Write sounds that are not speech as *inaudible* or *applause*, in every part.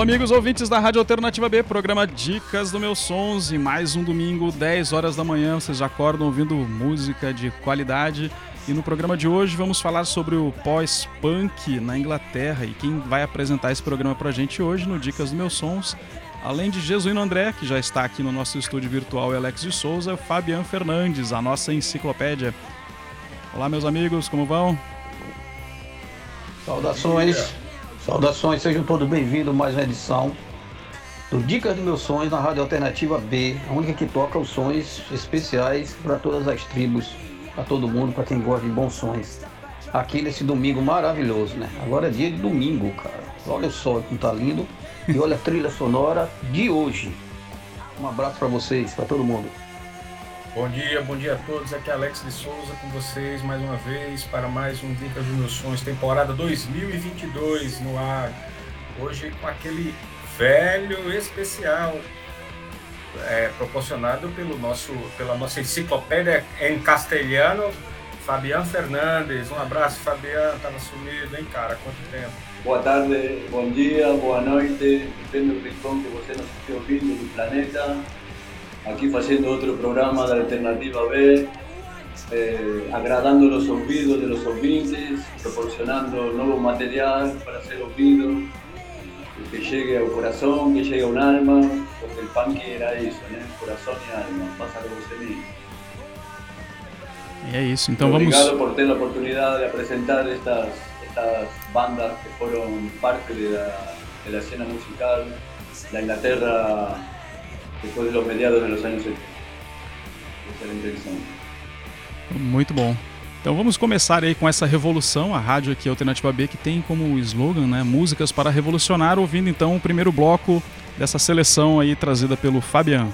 Alô, amigos ouvintes da Rádio Alternativa B, programa Dicas do Meus Sons. E mais um domingo, 10 horas da manhã. Vocês já acordam ouvindo música de qualidade. E no programa de hoje vamos falar sobre o pós-punk na Inglaterra. E quem vai apresentar esse programa pra gente hoje no Dicas do Meus Sons, além de Jesuíno André, que já está aqui no nosso estúdio virtual, e Alex de Souza, Fabian Fernandes, a nossa enciclopédia. Olá, meus amigos, como vão? Saudações, saudações, sejam todos bem-vindos a mais uma edição do Dicas dos Meus Sonhos na Rádio Alternativa B, a única que toca os sonhos especiais para todas as tribos, para todo mundo, para quem gosta de bons sonhos. Aqui nesse domingo maravilhoso, né? Agora é dia de domingo, cara. Olha o sol como tá lindo e olha a trilha sonora de hoje. Um abraço para vocês, para todo mundo. Bom dia, bom dia a todos. Aqui é Alex de Souza com vocês mais uma vez para mais um Dicas dos Meus Sonhos, temporada 2022 no ar. Hoje com aquele velho especial é, proporcionado pelo nosso, pela nossa enciclopédia em castelhano, Fabiano Fernandes. Um abraço, Fabiano. Tava sumido, hein, cara? Quanto tempo? Boa tarde, bom dia, boa noite, depende do rincão que você nos esteja ouvindo do planeta. Aqui fazendo outro programa da Alternativa B, eh, agradando los ouvidos de los ouvintes, proporcionando novo material para ser ouvido, que chegue ao coração, que chegue a um alma, porque o punk era isso, né? Coração e alma, passa por você mesmo. E é isso, então Obrigado vamos. por ter a oportunidade de apresentar estas, estas bandas que foram parte de la, de la escena musical da Inglaterra después de los mediados de los años 70. Esa es la intención. Muito bom. Então vamos começar aí com essa revolução, a rádio aqui Alternativa B, que tem como slogan, né, músicas para revolucionar, ouvindo então o primeiro bloco dessa seleção aí trazida pelo Fabian.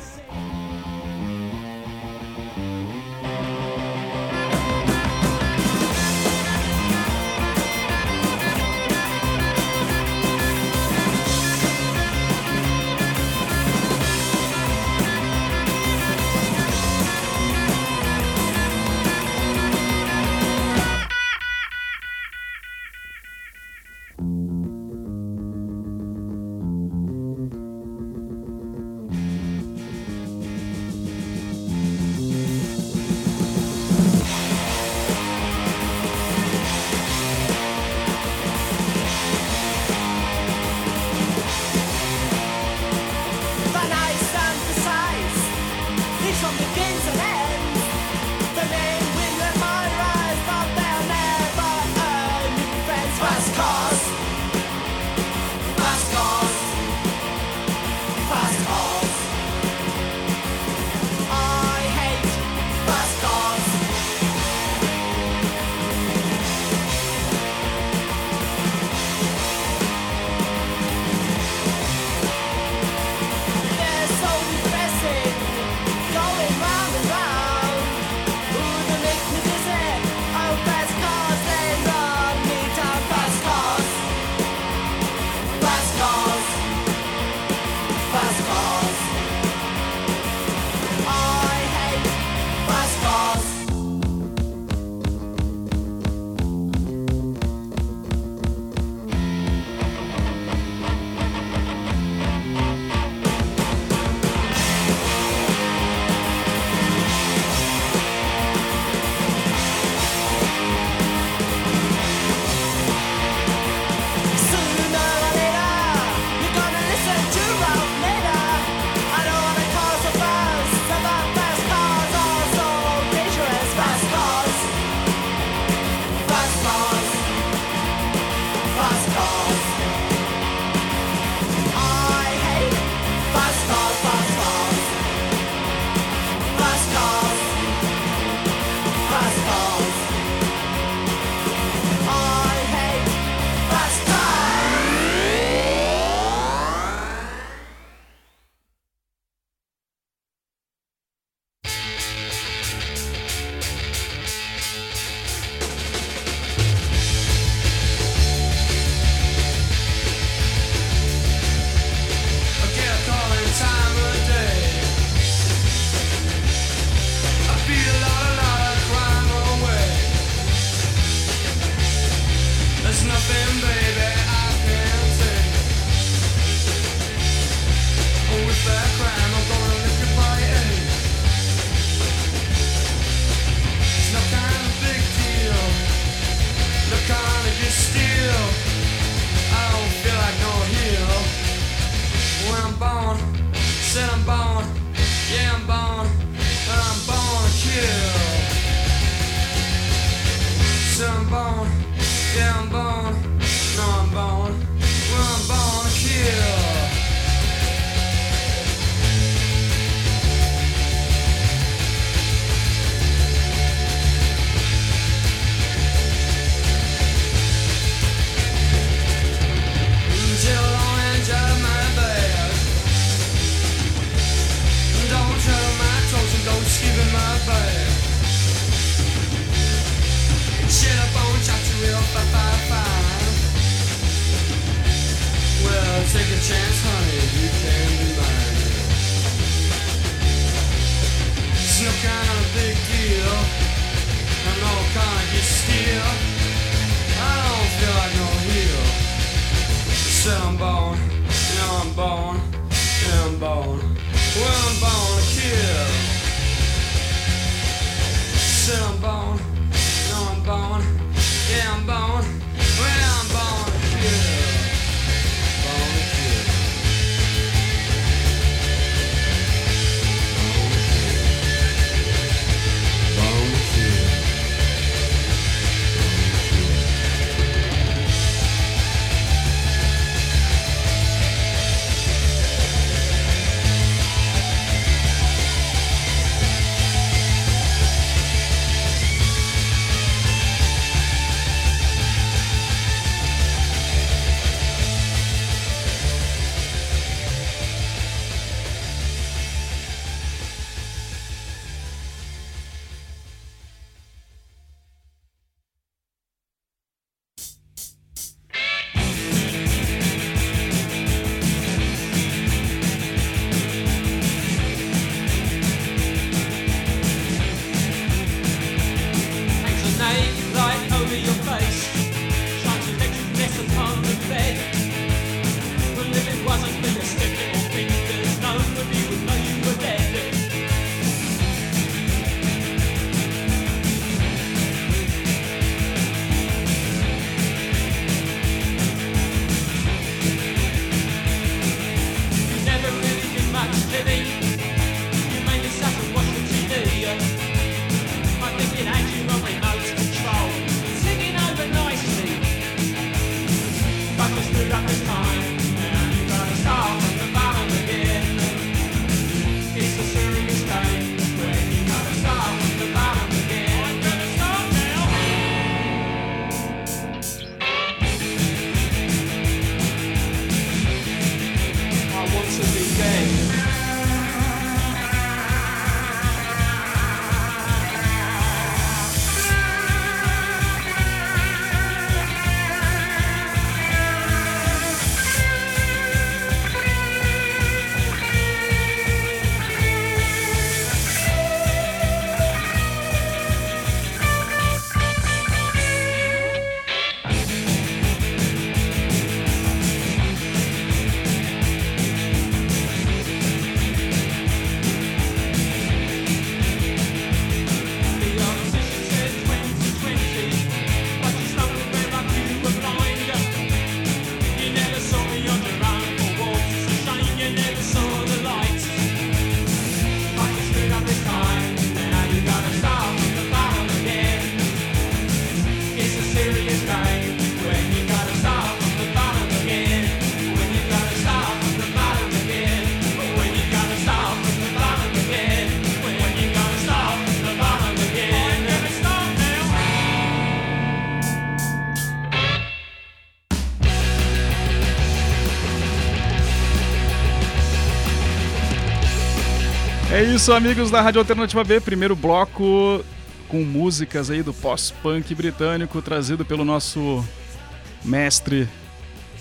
Isso, amigos da Rádio Alternativa B. Primeiro bloco com músicas aí do pós-punk britânico, trazido pelo nosso mestre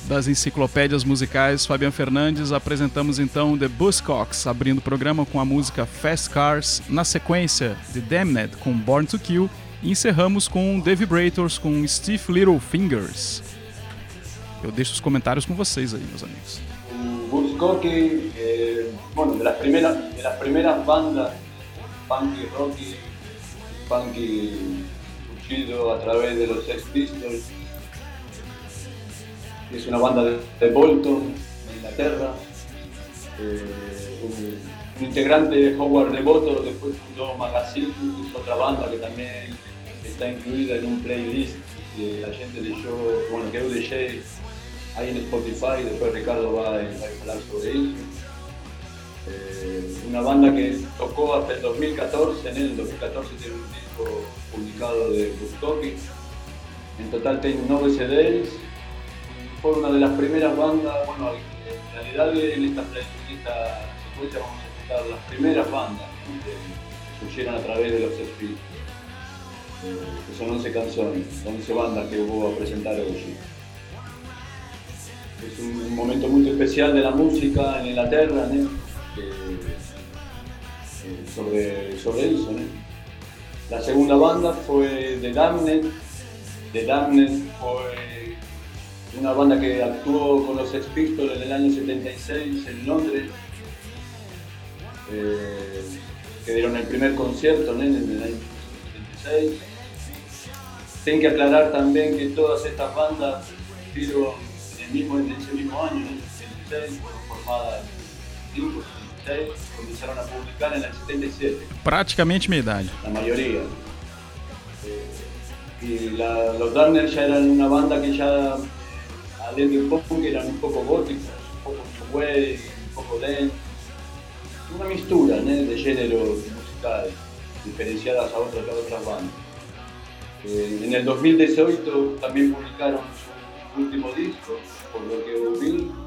das enciclopédias musicais, Fabian Fernandes. Apresentamos então The Buzzcocks, abrindo o programa com a música Fast Cars, na sequência The Damned com Born to Kill e encerramos com The Vibrators com Stiff Little Fingers. Eu deixo os comentários com vocês aí, meus amigos. Bueno, de las primeras, de las primeras bandas punky rocky, punky cuchillo a través de los Sex Pistols. Es una banda de, Bolton, de Inglaterra, eh, un integrante Howard Devoto después fundó Magazine, es otra banda que también está incluida en un playlist que la gente leyó, bueno, que yo ahí en Spotify, después Ricardo va a, hablar sobre eso. Eh, una banda que tocó hasta el 2014, en el 2014 tiene un disco publicado de Bustoki. En total tiene nueve CDs. Fue una de las primeras bandas, bueno, en realidad en esta, en esta secuencia vamos a escuchar las primeras bandas que surgieron a través de los Speed, eh, que son 11 canciones, 11 bandas que hubo a presentar hoy es un momento muy especial de la música en Inglaterra, ¿no? Sobre, sobre eso. ¿no? La segunda banda fue The Damned. The Damned fue una banda que actuó con los Sex Pistols en el año 76 en Londres, eh, que dieron el primer concierto ¿no? en el año 76. Tengo que aclarar también que todas estas bandas fueron mismo, en ese mismo año, en el 76, fueron formadas 5, 76, comenzaron a publicar en el 77. Praticamente minha idade. La mayoría. Eh, y la, los Darners ya eran una banda que ya, adentro de un poco, que eran un poco góticos, un poco new wave, un poco dance. Una mistura ¿no? de géneros musicales diferenciadas a otras, a otras bandas. Eh, en el 2018 también publicaron su último disco, por lo que vi.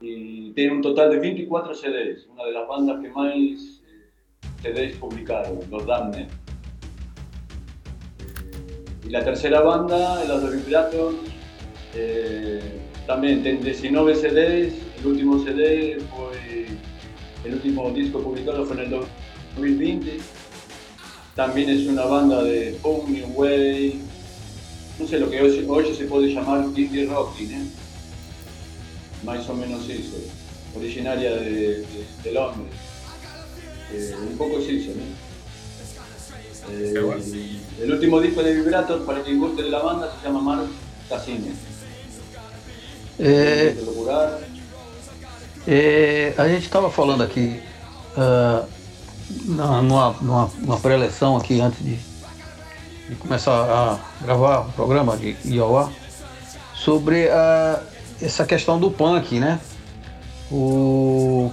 Y tiene un total de 24 CDs, una de las bandas que más eh, CDs publicaron, los Damned. Y la tercera banda, los de Vibrator, eh, también tiene 19 CDs, el último CD fue, el último disco publicado fue en el 2020. También es una banda de punk, new wave, no sé, lo que hoy, se puede llamar indie rock, ¿eh? Más o menos eso, originaria de, de, Londres. Eh, un poco eso, ¿no? Eh, el último disco de Vibrator, para quien guste de la banda, se llama Mar Casino. É, é, a gente estava falando aqui uh, numa, numa, numa pré-eleção aqui antes de de começar a gravar o programa de Iowa sobre a, essa questão do punk, né? O,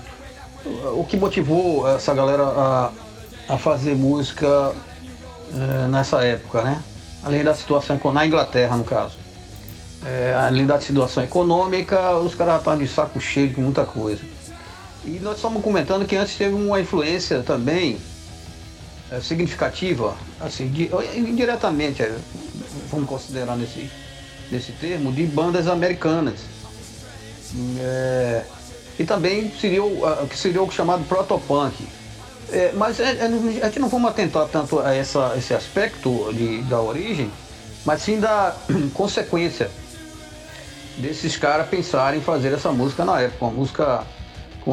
o que motivou essa galera a, a fazer música é, nessa época, né? Além da situação na Inglaterra, no caso. É, além da situação econômica, os caras estavam de saco cheio com muita coisa. E nós estamos comentando que antes teve uma influência também é, significativa, assim, de, indiretamente, vamos considerar nesse, nesse termo, de bandas americanas. É, e também seria o que seria o chamado protopunk. É, mas é, é, a gente não vamos atentar tanto a essa, esse aspecto de, da origem, mas sim da *clears throat* consequência desses caras pensarem em fazer essa música na época, uma música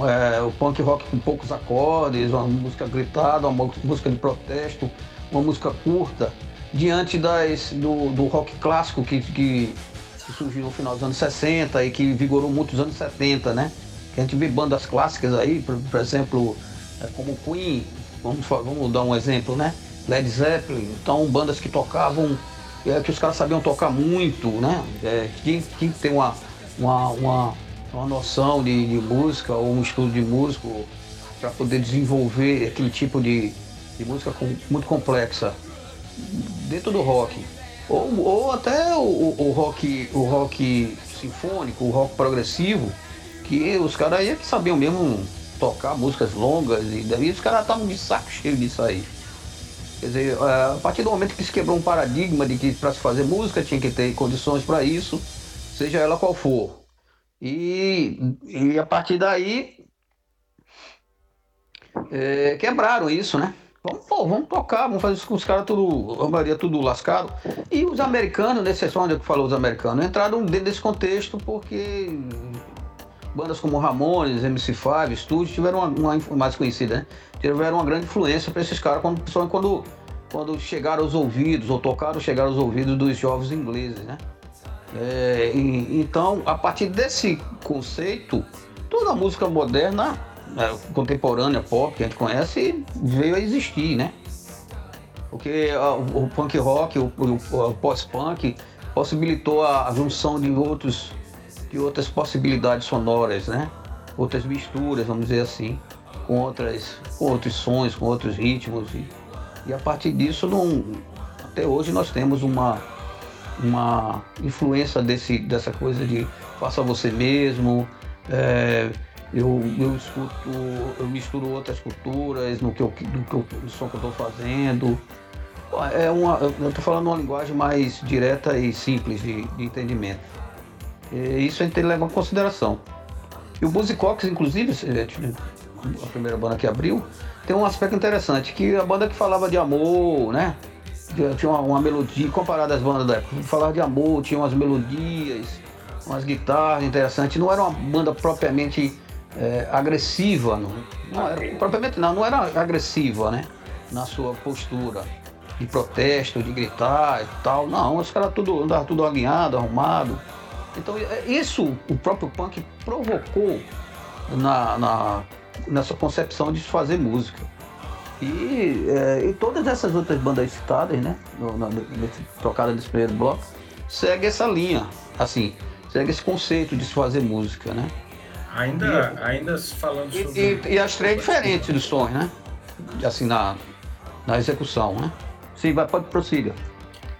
é, o punk rock com poucos acordes, uma música gritada, uma música de protesto, uma música curta, diante das, do, do rock clássico que, que, que, surgiu no final dos anos 60 e que vigorou muito nos anos 70, né? Que a gente vê bandas clássicas aí, por, por exemplo, é, como Queen, vamos, vamos dar um exemplo, né? Led Zeppelin, então bandas que tocavam, é, que os caras sabiam tocar muito, né? É, tinha, que ter uma, uma, uma uma noção de, de música ou um estudo de músico para poder desenvolver aquele tipo de, de música com, muito complexa dentro do rock. Ou, ou até o, o, rock, o rock sinfônico, o rock progressivo, que os caras aí é que sabiam mesmo tocar músicas longas e daí os caras estavam de saco cheio disso aí. Quer dizer, a partir do momento que se quebrou um paradigma de que para se fazer música tinha que ter condições para isso, seja ela qual for. E, e a partir daí é, quebraram isso, né? Vamos, pô, vamos tocar, vamos fazer isso com os caras tudo, a maioria tudo lascado. E os americanos, nesse é onde eu falou os americanos, entraram dentro desse contexto porque bandas como Ramones, MC5, Studio tiveram uma, uma mais conhecida, né? Tiveram uma grande influência para esses caras, quando, principalmente quando, quando chegaram aos ouvidos, ou tocaram chegaram aos ouvidos dos jovens ingleses, né? É, e, então, a partir desse conceito, toda música moderna contemporânea pop que a gente conhece veio a existir, né? Porque o, punk rock, o, o, o pós-punk possibilitou a, a junção de outros de outras possibilidades sonoras, né? Outras misturas, vamos dizer assim, com outras com outros sons, com outros ritmos e, e a partir disso não, até hoje nós temos uma uma influência desse, dessa coisa de faça você mesmo, é, eu, eu escuto, eu misturo outras culturas no, que eu, no, que eu, som que eu estou fazendo. É uma, eu estou falando uma linguagem mais direta e simples de, de entendimento. E isso a gente tem que levar em consideração. E o Buzzcocks, inclusive, a primeira banda que abriu, tem um aspecto interessante, que a banda que falava de amor, né? Tinha uma, uma melodia, comparada às bandas da época, falava de amor, tinha umas melodias, umas guitarras interessantes. Não era uma banda propriamente é, agressiva, não, não era, propriamente não, não era agressiva, né? Na sua postura de protesto, de gritar e tal. Não, os caras tudo, andavam tudo alinhado, arrumado. Então é, isso o próprio punk provocou na, na nessa concepção de fazer música. E, é, e todas essas outras bandas citadas, né? No, no, nesse, nesse primeiro bloco, segue essa linha, assim, segue esse conceito de se fazer música, né? Ainda, e, ainda falando sobre. E, e as três diferentes dos sons, né? Assim, na, na execução, né? Sim, vai, pode prossiga.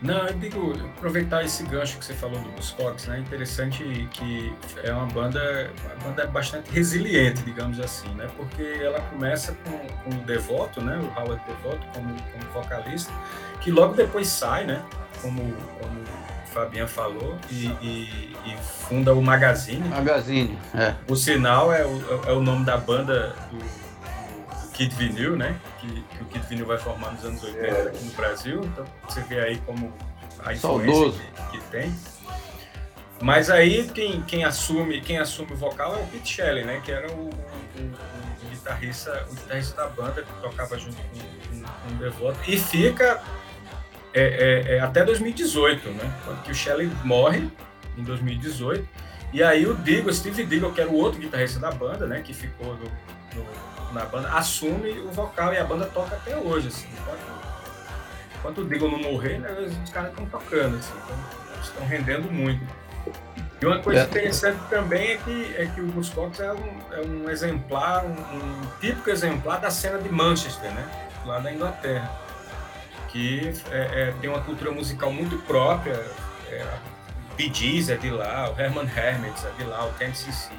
Não, eu digo, aproveitar esse gancho que você falou do Buzzcocks, né? Interessante que é uma banda, uma banda bastante resiliente, digamos assim, né? Porque ela começa com, com o Devoto, né? O Howard Devoto como, como vocalista, que logo depois sai, né? Como, como Fabian falou, e, e, e, funda o Magazine. Magazine, é. O sinal é o, é o nome da banda do, do Kid Vinil, né? Que, que, o Kid Vinil vai formar nos anos 80 é. aqui no Brasil. Então você vê aí como a influência que, que, tem. Mas aí quem, quem, assume, quem assume o vocal é o Pete Shelley, né? Que era o, o, o, o guitarrista, o guitarrista da banda que tocava junto com, com, com o Devoto. E fica é, é, é até 2018, né? Quando que o Shelley morre, em 2018. E aí o Digo, Steve Digo, que era o outro guitarrista da banda, né? Que ficou na banda, assume o vocal e a banda toca até hoje, assim. Enquanto, enquanto o Digo não morrer, né, os caras estão tocando, assim. Então, estão rendendo muito. E uma coisa é. interessante também é que, é que o Buzzcocks é um, é um exemplar, um, um típico exemplar da cena de Manchester, né? Lá da Inglaterra que é, é, tem uma cultura musical muito própria. É, Bee Gees é de lá, o Herman Hermits é de lá, o TMCC,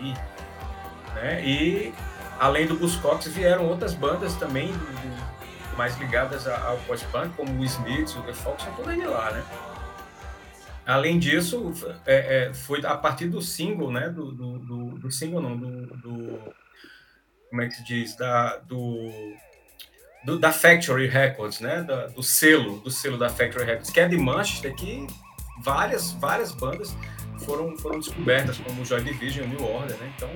né? E além do Buzzcocks vieram outras bandas também do, do, mais ligadas ao post-punk, como o Smiths, o The Fox, são todas de lá, né? Além disso, é, é, foi a partir do single, né? Do, do, do, do single, não, do, Como é que se diz? Da, do do, da Factory Records, né? Da, do selo, do selo da Factory Records, que é de Manchester, que várias, várias bandas foram, foram descobertas, como Joy Division, New Order, né? Então,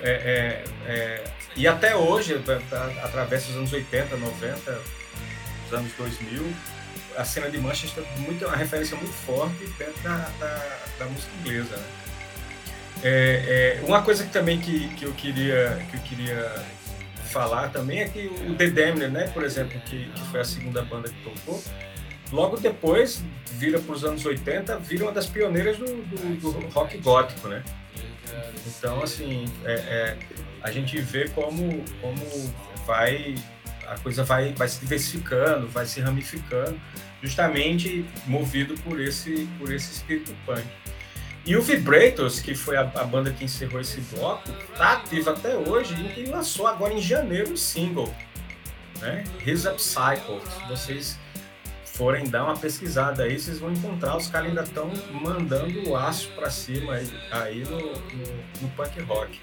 é, é, é, e até hoje, através dos anos 80, 90, dos anos 2000, a cena de Manchester é muito, uma referência muito forte dentro da, da, da música inglesa, né? É, é, uma coisa que também que, que eu queria que eu queria falar também é que o The Damned, né, por exemplo, que, que foi a segunda banda que tocou, logo depois, vira para os anos 80, vira uma das pioneiras do, do, do rock gótico, né? Então, assim, é, é, a gente vê como, como vai a coisa vai, vai se diversificando, vai se ramificando, justamente movido por esse, por esse espírito punk. E o Vibrators, que foi a, a, banda que encerrou esse bloco, tá ativa até hoje e lançou agora em janeiro um single, né? His Upcycle. Se vocês forem dar uma pesquisada aí, vocês vão encontrar. Os caras ainda estão mandando o aço para cima aí, aí no, no, no, punk rock.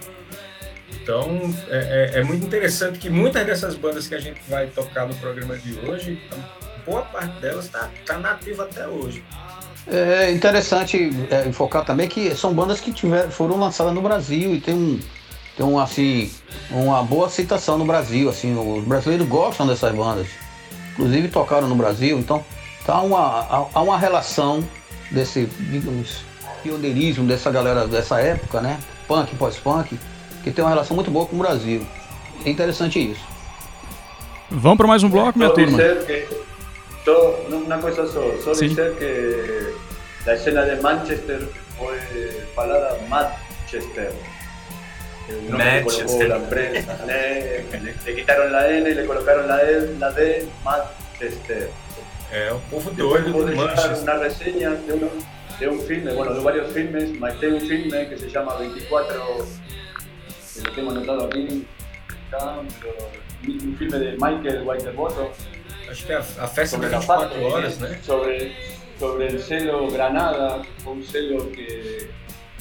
Então é, é, é, muito interessante que muitas dessas bandas que a gente vai tocar no programa de hoje, boa parte delas está tá nativa até hoje. É interessante é, enfocar também que são bandas que tiver, foram lançadas no Brasil e tem um, tem um assim uma boa aceitação no Brasil, assim, os brasileiros gostam dessas bandas. Inclusive tocaram no Brasil, então tá uma, há uma relação desse, digamos, pioneirismo dessa galera dessa época, né? Punk, pós-punk, que tem uma relação muito boa com o Brasil. É interessante isso. Vamos para mais um bloco, minha turma. Só, uma coisa só, só Sim. dizer que a cena de Manchester foi falada Manchester. Manchester. La prensa, le, le, le, quitaron la N y le colocaron la, e, la D, Manchester. É, o povo doido do Manchester. Una reseña de, uno, de un filme, bueno, de varios filmes, mas tem un filme que se llama 24, que lo tengo anotado aquí, un filme de Michael Whiterbottom. Acho que a, a festa de 24 horas, né? Sobre, sobre el celo Granada, un celo que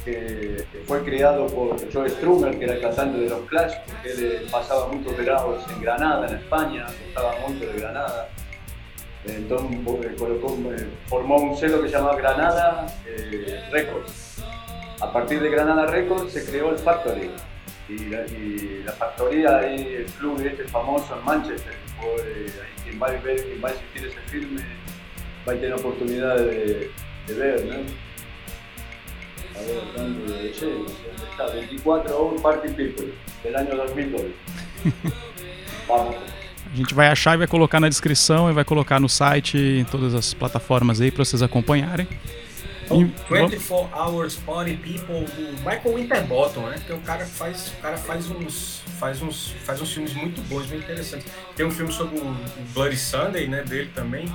que fue creado por Joe Strummer, que era el cantante de los Clash, porque él pasaba muchos veranos en Granada, en España, estaba mucho de Granada. Entonces colocó, formó un sello que se llamaba Granada eh, Records. A partir de Granada Records se creó el Factory. Y la, y la factoría ahí, el club este famoso en Manchester, fue, ahí quien va a ver, quien va a asistir ese filme, va a tener oportunidad de, de ver, ¿no? a ver, ¿dónde de está? 24 Hour Party People, del año 2002. *laughs* Vamos. A gente vai achar e vai colocar na descrição e vai colocar no site em todas as plataformas aí para vocês acompanharem. Então, 24 Hours Party People do Michael Winterbottom, né? Que é o cara faz, o cara faz uns, faz uns, faz uns filmes muito bons, muito interessantes. Tem um filme sobre o Bloody Sunday, né? Dele também,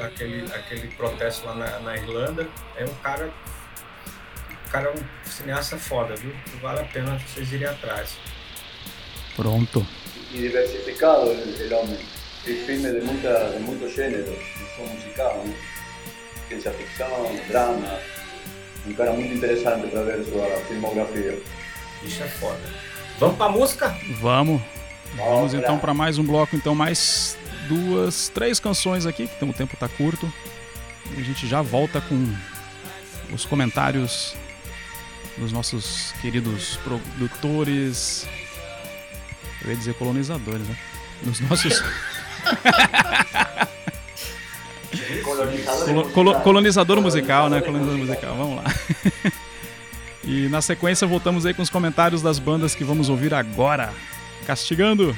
aquele, aquele protesto lá na, na Irlanda. É um cara cara é um cineasta foda, viu? Vale a pena vocês irem atrás. Pronto. E diversificado homem. Tem filme de, muita, de muitos gêneros, não só musical, né? Ciência ficção, drama. Um cara muito interessante para ver sua filmografia. Isso é foda. Vamos pra música? Vamos. Vamos então para mais um bloco, então mais duas, três canções aqui, que o tempo tá curto. E a gente já volta com os comentários dos nossos queridos produtores. Eu ia dizer colonizadores, né? Dos nossos. *laughs* Colo colonizador musical, né? Colonizador musical, vamos lá. *laughs* e na sequência voltamos aí com os comentários das bandas que vamos ouvir agora. Castigando.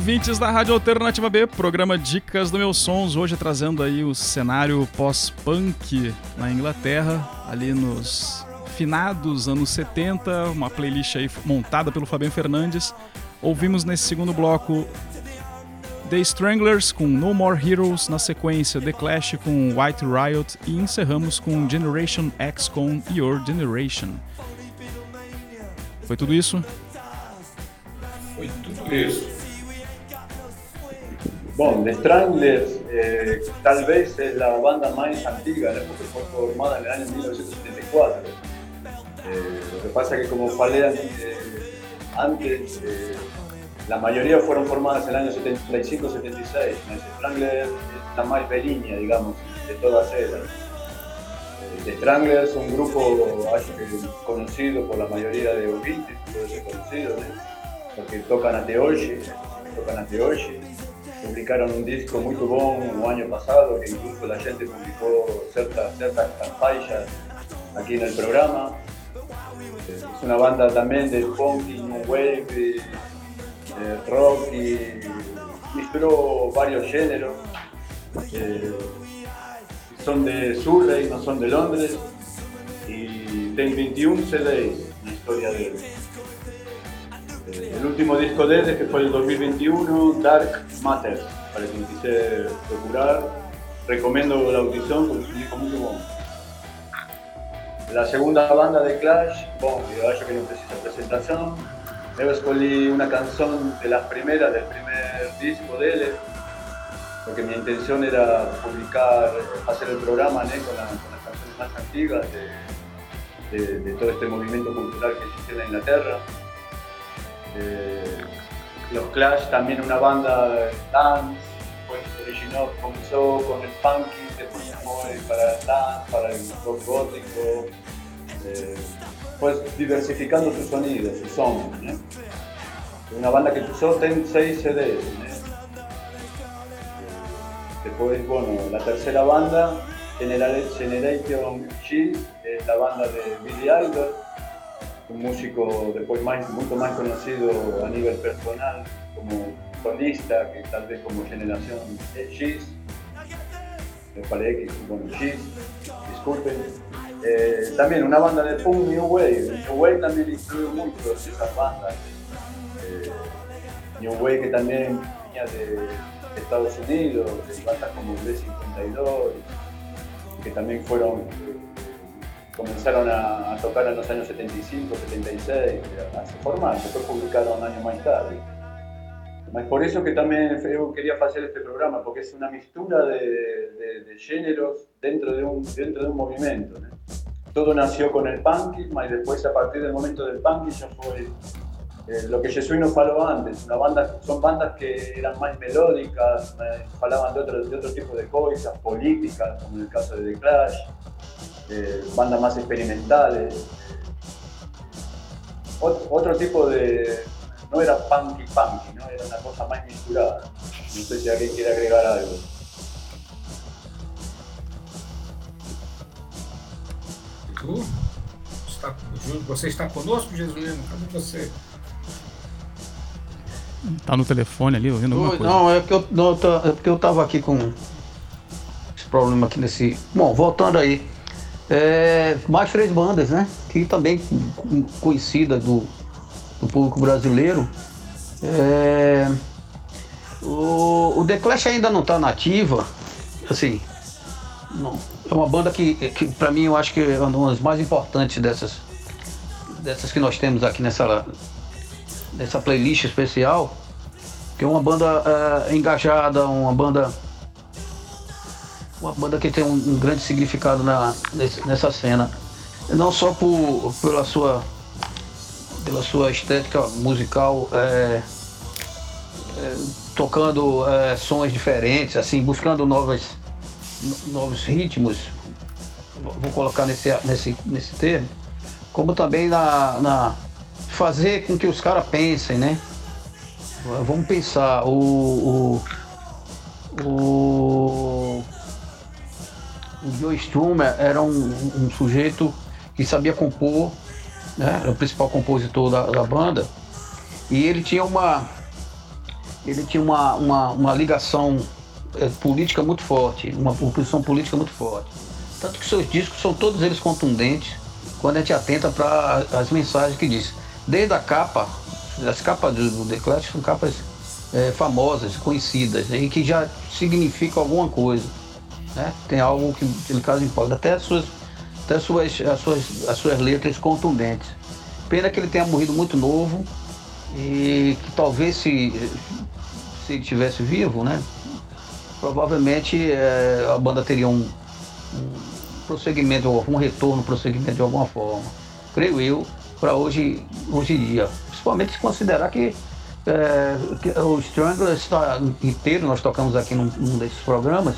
Ouvintes da Rádio Alternativa B, programa Dicas do Meus Sons, hoje trazendo aí o cenário pós-punk na Inglaterra, ali nos finados anos 70, uma playlist aí montada pelo Fabiano Fernandes. Ouvimos nesse segundo bloco The Stranglers com No More Heroes, na sequência The Clash com White Riot e encerramos com Generation X com Your Generation. Foi tudo isso? Foi tudo isso. Bom, The Stranglers eh, tal vez es la banda más antigua, porque fue formada en el año 1974. Eh, lo que pasa es que como falé eh, antes, eh, la mayoría fueron formadas en el año 75-76. The Stranglers es la más beliña, digamos, de todas ellas. The Stranglers es un grupo conocido por la mayoría de oyentes, puede ser conocido, ¿no? porque tocan até hoje, tocan até hoje. Publicaron un disco muy bom el año pasado, que incluso la gente publicó ciertas, ciertas campañas aquí en el programa. Es una banda también de punk y new wave, eh, rock y mezcló varios géneros. Eh, son de Surrey, no son de Londres y tienen 21 CDs la historia de. El último disco de ellos, que fue el 2021, Dark Matter, para quien quise procurar. Recomiendo la audición porque es un disco muy bueno. La segunda banda de Clash, bueno, yo que no precisa presentación. Yo escogí una canción de las primeras, del primer disco de él, porque mi intención era publicar, hacer el programa con, la- con las canciones más antiguas de todo este movimiento cultural que existe en la Inglaterra. Eh, los Clash también una banda dance, pues originó, comenzó con el funky, después se fue para el dance, para el rock gótico, eh, pues diversificando su sonido, su son. ¿no? Una banda que usó 6 CDs. ¿no? Después, bueno, la tercera banda, Generation G, es la banda de Billy Idol, un músico después más, mucho más conocido a nivel personal como solista, que tal vez como generación X, me parece que bueno, X, disculpen. Eh, también una banda de punk New Wave, New Wave también influye mucho esas bandas. Eh, New Wave que también venía de, Estados Unidos, de bandas como B52, que también fueron comenzaron a, tocar en los años 75, 76, a se formar, después publicaron un año más tarde. Es por eso que también quería hacer este programa, porque es una mistura de, de- de géneros dentro de un, dentro de un movimiento. ¿no? Todo nació con el punk, y después a partir del momento del punk ya fue eh, lo que Jesús nos faló antes. Una banda, son bandas que eran más melódicas, eh, hablaban de otro, de otro tipo de cosas, políticas, como en el caso de The Clash eh, bandas más experimentales. Ot- otro tipo de. No era punky punky, ¿no? era una cosa más misturada. No sé si alguien quiere agregar algo. Tu está, Ju- você está conosco, Jesuíno? Cadê você? Tá no telefone ali ouvindo alguma Oi, coisa? Não, é porque, eu, não, tá- é porque eu tava aqui com esse problema aqui nesse. Bom, voltando aí. É, mais três bandas, né? Que também conhecida do, do público brasileiro. É, o, o The Clash ainda não tá nativa. Assim. Não, é uma banda que, que para mim eu acho que é uma das mais importantes dessas, dessas que nós temos aqui nessa, nessa playlist especial. Que é uma banda eh, engajada, uma banda. Uma banda que tem um, um grande significado na, nessa cena. Não só por, pela sua. pela sua estética musical, eh, eh, tocando eh, sons diferentes, assim, buscando novas, no- novos ritmos. Vou colocar nesse, nesse, nesse termo. Como também na, na fazer com que os caras pensem, né? Vamos pensar, o. O. O, o Joe Strummer era um, um sujeito que sabia compor, né? Era o principal compositor da, da banda. E ele tinha uma. ele tinha uma, uma, uma ligação é, política muito forte, uma posição política muito forte. Tanto que seus discos são todos eles contundentes quando a gente atenta para as mensagens que diz. Desde a capa, as capas do, The Clash são capas é, famosas, conhecidas, né, e que já significam alguma coisa. Né? Tem algo que, no caso, importa. Até as suas, até as suas, as suas, as suas letras contundentes. Pena que ele tenha morrido muito novo e que talvez se, se ele estivesse vivo, né? Provavelmente é, a banda teria um, um prosseguimento, um retorno, prosseguimento de alguma forma. Creio eu, para hoje, hoje em dia. Principalmente se considerar que é, o Strangler está inteiro, nós tocamos aqui num, num desses programas,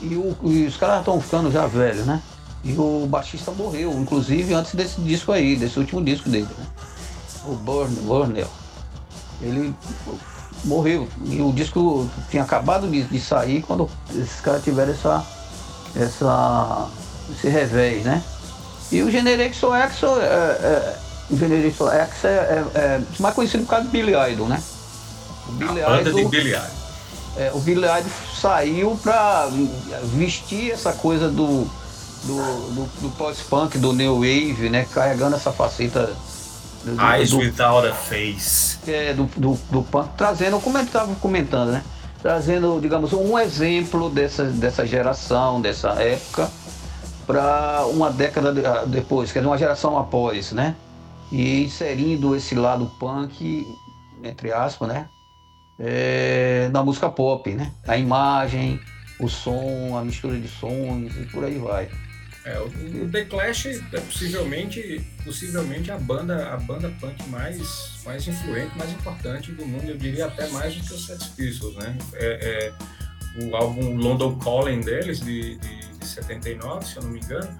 e, o, e os caras estão ficando já velhos, né? E o baixista morreu, inclusive antes desse disco aí, desse último disco dele, né? O Burnell. Ele morreu. E o disco tinha acabado de, de sair quando esses caras tiveram essa, essa, esse revés, né? E o Generation X é, é, o Generation X é, é, é, mais conhecido por causa do Billy Idol, né? O Billy a banda Idol, de Billy Idol. É, o Idol saiu para vestir essa coisa do, do, do, do pós-punk, do new wave, né? Carregando essa faceta do, Eyes do, Without a Face. É, do, do, do punk, trazendo, como eu estava comentando, né? Trazendo, digamos, um exemplo dessa, dessa geração, dessa época, para uma década depois, quer dizer, uma geração após, né? E inserindo esse lado punk, entre aspas, né? É, na música pop, né? A imagem, o som, a mistura de sons e por aí vai. É, o The Clash é possivelmente, possivelmente a banda, a banda punk mais, mais influente, mais importante do mundo, eu diria até mais do que os Sex Pistols, né? É, é, o álbum London Calling deles, de, de, de 79, se eu não me engano,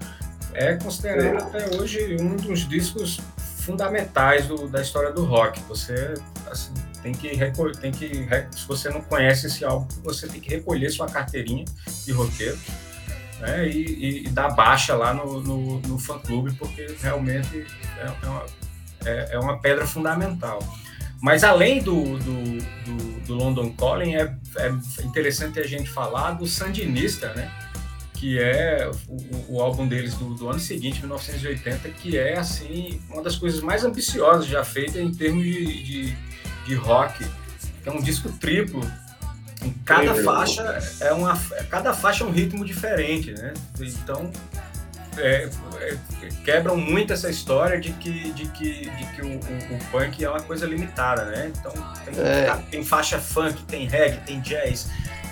é considerado até hoje um dos discos fundamentais do, da história do rock. Você assim, tem que recolher, tem que se você não conhece esse álbum, você tem que recolher sua carteirinha de roteiro né, e, e, dar baixa lá no, no, no fã clube, porque realmente é, é, uma, é, é, uma, pedra fundamental. Mas além do, do, do, do London Calling, é, é, interessante a gente falar do Sandinista, né? que é o, o álbum deles do, do, ano seguinte, 1980, que é assim uma das coisas mais ambiciosas já feitas em termos de, de, de rock. É um disco triplo. Em cada faixa é uma cada faixa é um ritmo diferente, né? Então é, é, quebram muito essa história de que, de que, de que o, o, o punk é uma coisa limitada, né? Então tem, é. tem faixa funk, tem reggae, tem jazz,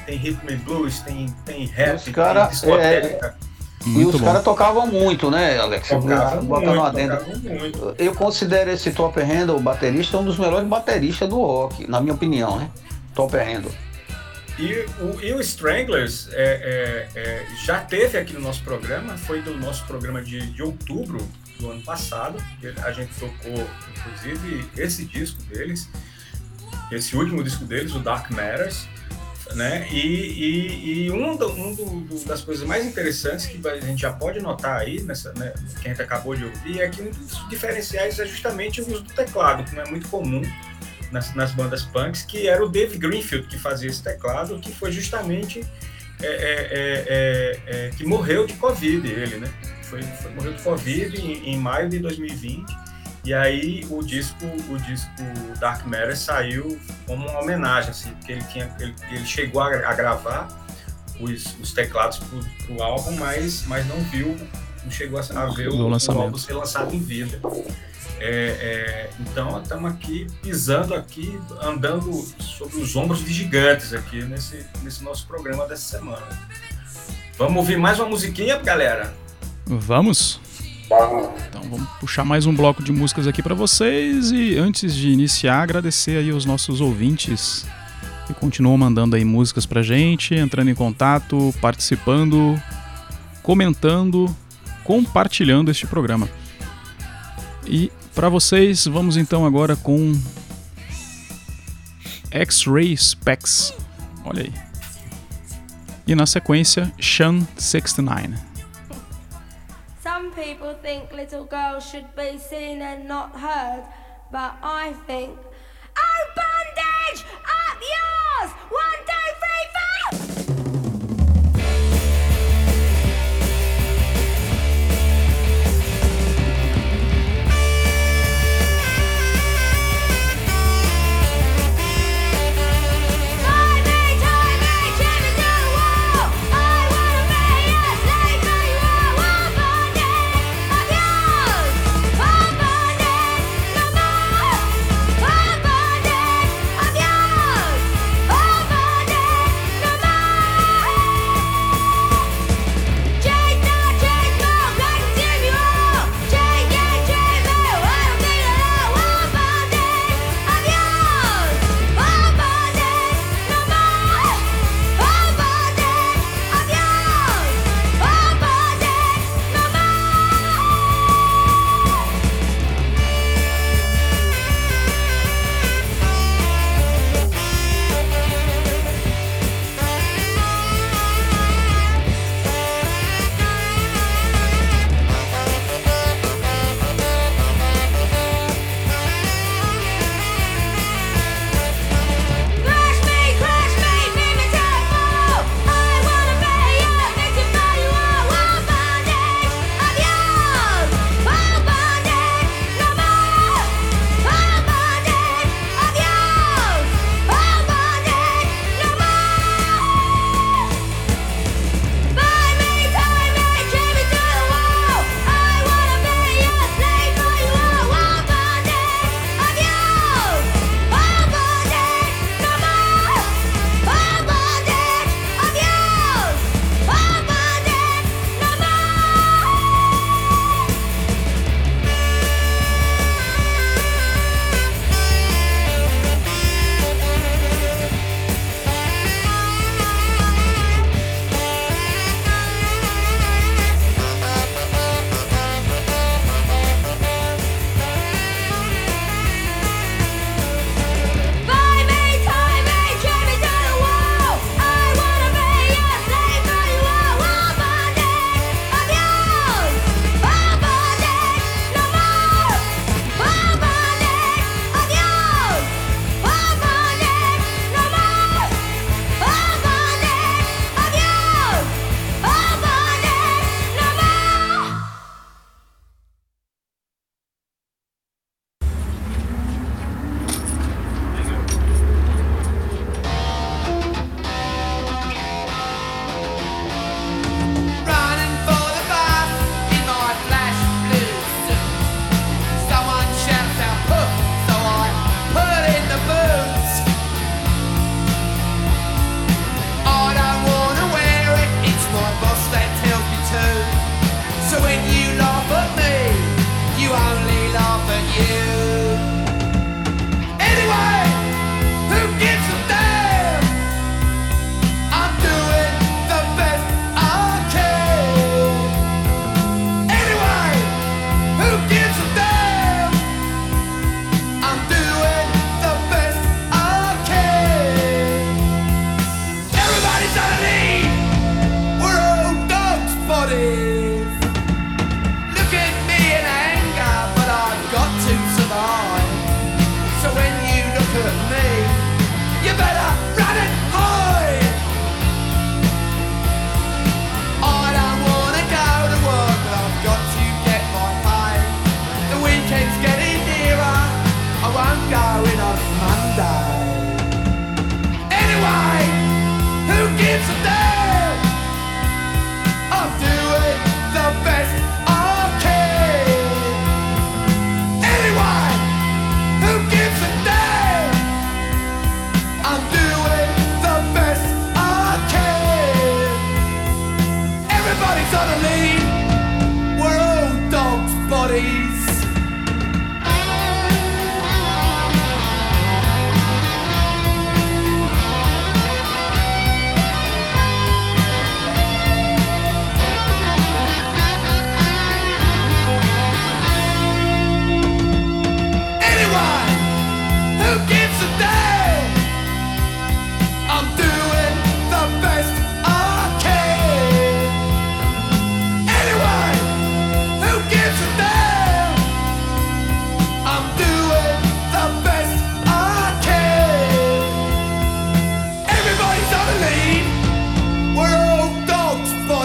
tem rhythm and blues, tem, tem rap, os cara, tem discoteca. É, e os caras tocavam muito, né, Alex? Tocavam Botando muito, dentro. Eu considero esse Top Handle, o baterista, um dos melhores bateristas do rock, na minha opinião, né? Top Handle. E o, e o Stranglers é, é, é, já teve aqui no nosso programa, foi do nosso programa de, de outubro do ano passado, a gente tocou, inclusive, esse disco deles, esse último disco deles, o Dark Matters, né? E, e, e um, do, um do, das coisas mais interessantes que a gente já pode notar aí, nessa, né, que a gente acabou de ouvir, é que um dos diferenciais é justamente o uso do teclado, que não é muito comum nas, nas bandas punks, que era o Dave Greenfield que fazia esse teclado, que foi justamente é, é, é, é, é que morreu de Covid, ele, né? Foi, foi morreu de Covid em, em maio de 2020 e aí o disco, o disco Dark Matter saiu como uma homenagem, assim, porque ele, tinha, ele, ele chegou a, a gravar os, os teclados para o álbum, mas, mas não viu, não chegou a, a ver o, o, álbum ser lançado em vida. É, é, então estamos aqui pisando aqui, andando sobre os ombros de gigantes aqui nesse, nesse nosso programa dessa semana. Vamos ouvir mais uma musiquinha, galera? Vamos. Então vamos puxar mais um bloco de músicas aqui para vocês e antes de iniciar agradecer aí os nossos ouvintes que continuam mandando aí músicas pra gente, entrando em contato, participando, comentando, compartilhando este programa. E para vocês, vamos então agora com X-Ray Specs. Olha aí. E na sequência, Shan 69. People think little girls should be seen and not heard, but I think,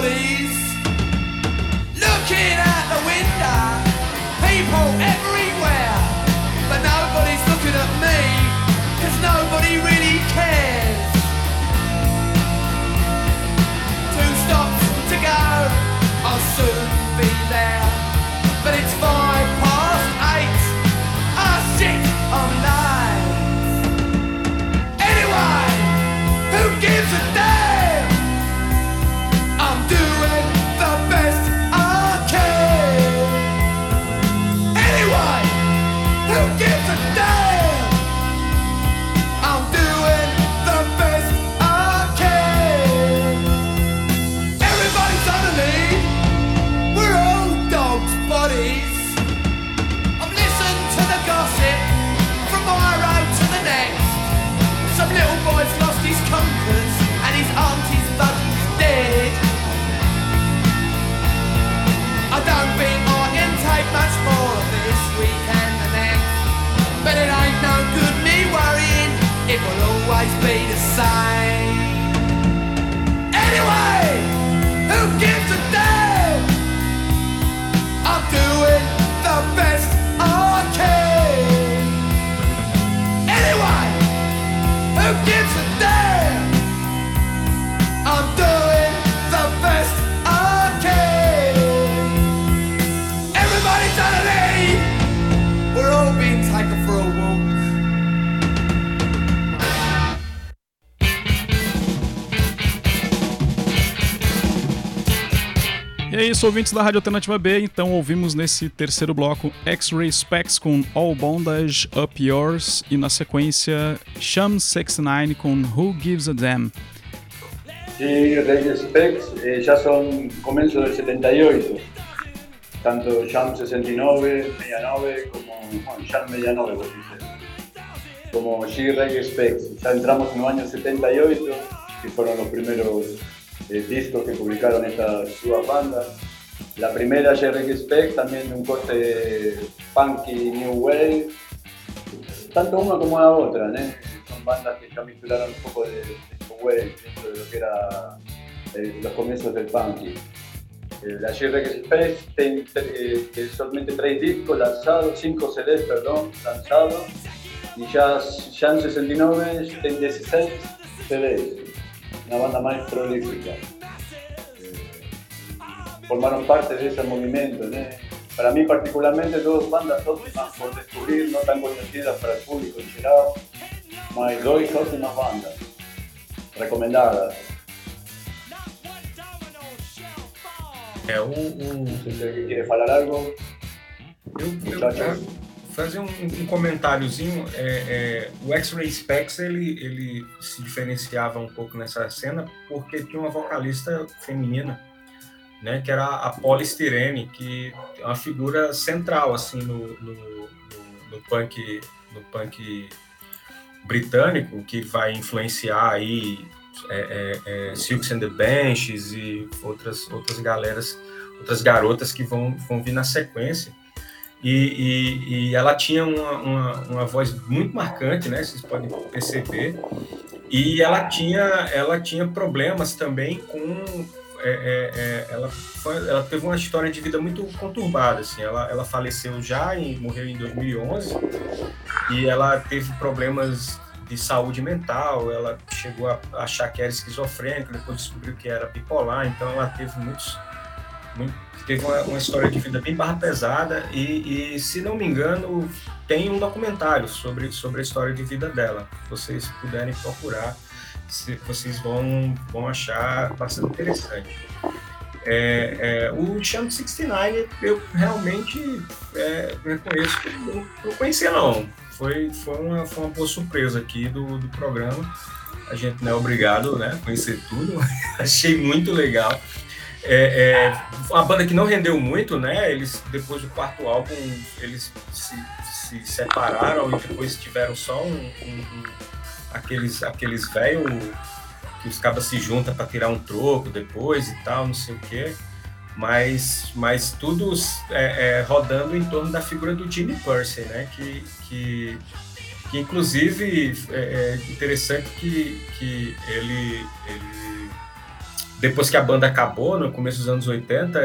always looking at isso, ouvintes da Rádio Alternativa B. Então ouvimos nesse terceiro bloco X-Ray Specs com All Bondage Up Yours e na sequência Sham 69 com Who Gives a Damn. Sí, Ray Specs eh, ya son comienzo del 78, tanto Sham 69, 69 como Sham 69, vos como G Ray Specs. Ya entramos en los años 78, que fueron los primeros eh, discos que publicaron estas dos bandas. La primera, Jerry Spec, también de un corte funky New Wave. Tanto una como la otra, ¿no? Son bandas que ya mezclaron un poco de, New Wave dentro de lo que era eh, los comienzos del funky. Eh, la Jerry Spec tiene eh, solamente tres discos lanzados, cinco CDs, perdón, lanzados. Y ya, ya en 69 tiene 16 CDs. Una banda más prolífica formaron parte de ese movimiento. Para mí particularmente dos bandas óptimas por descubrir, no tan conocidas para el público en general, mas dos óptimas bandas recomendadas. O, o... Você quer falar algo? Eu, fazer um, um comentáriozinho. É, é, o X-Ray Specs ele, ele se diferenciava um pouco nessa cena porque tinha uma vocalista feminina né, que era a polistirene, que é uma figura central assim no, no, no, no punk no punk britânico que vai influenciar aí é, é, é, Silks and the Benches e outras outras galeras outras garotas que vão, vão vir na sequência e, e, e ela tinha uma, uma, uma, voz muito marcante né vocês podem perceber e ela tinha ela tinha problemas também com é, é, é, ela, foi, ela teve uma história de vida muito conturbada. Assim. Ela, ela faleceu já e morreu em 2011 e ela teve problemas de saúde mental. Ela chegou a achar que era esquizofrênica, depois descobriu que era bipolar. Então ela teve muitos, muito, teve uma, uma, história de vida bem barra pesada e, e, se não me engano, tem um documentário sobre, sobre a história de vida dela. Se vocês puderem procurar vocês vão, vão achar bastante interessante. É, é, o Channel 69 eu realmente é, reconheço eu não conhecia não. Foi, foi, uma, foi uma boa surpresa aqui do, do programa. A gente não é obrigado né, a conhecer tudo, *laughs* achei muito legal. É, é, uma banda que não rendeu muito, né? Eles, depois do quarto álbum, eles se, se separaram e depois tiveram só um, um, um aqueles, aqueles velhos que os cabas se juntam para tirar um troco depois e tal, não sei o quê. Mas, mas tudo é, é, rodando em torno da figura do Jimmy Percy, né? Que, que, que inclusive é, é interessante que, que ele, ele, depois que a banda acabou, no começo dos anos 80,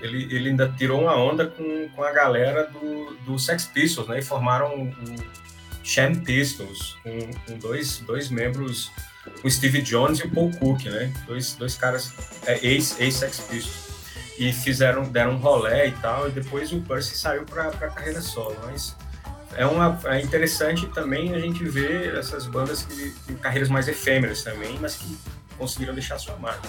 ele, ele ainda tirou uma onda com, com a galera do, do Sex Pistols, né? E formaram o um, Sham Pistols, com, com dois, dois membros o Steve Jones e o Paul Cook, né? Dois, dois caras é, ex-Sex Pistols. E fizeram, deram um rolé e tal, e depois o Percy saiu para a carreira solo. Mas é, uma, é interessante também a gente ver essas bandas que têm carreiras mais efêmeras também, mas que conseguiram deixar sua marca.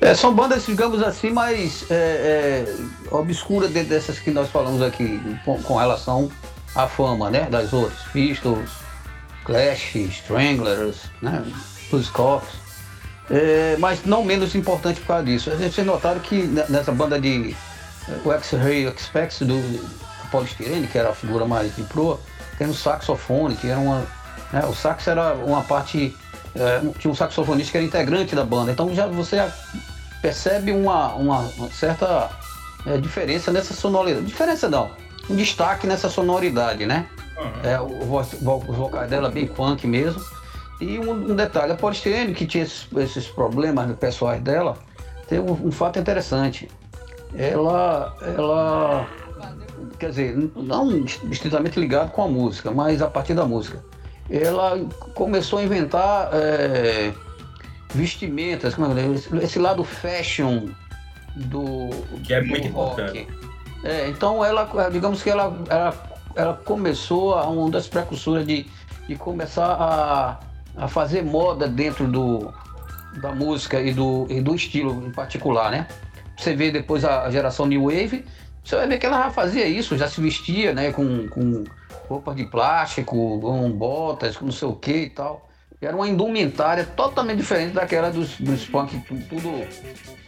É, são bandas, digamos assim, mais é, é, obscuras dentro dessas que nós falamos aqui, com, com relação à fama né, das outras. Pistols, Clash, Stranglers, né? Buzzcocks. É, mas não menos importante por causa disso. Gente notaram que nessa banda de o X-Ray Expects do, do Polistirene, que era a figura mais de proa, tem um saxofone, que era uma. Né, o sax era uma parte. É, tinha um saxofonista que era integrante da banda. Então já você percebe uma, uma, uma certa é, diferença nessa sonoridade. Diferença não, um destaque nessa sonoridade, né? Uhum. É, o, os vocais dela bem punk mesmo. E um, um detalhe, a Polistirene, que tinha esses, esses, problemas pessoais dela, tem um, um, fato interessante. Ela, ela, quer dizer, não estritamente ligado com a música, mas a partir da música. Ela começou a inventar é, vestimentas, como é, esse lado fashion do. Que é muito importante. É, então ela, digamos que ela, ela ela começou a uma das precursoras de, de começar a, a fazer moda dentro do, da música e do, e do estilo em particular, né? Você vê depois a geração New Wave, você vai ver que ela já fazia isso, já se vestia, né, com, com roupas de plástico, com botas, não sei o que e tal. Era uma indumentária totalmente diferente daquela dos, dos punk, tudo,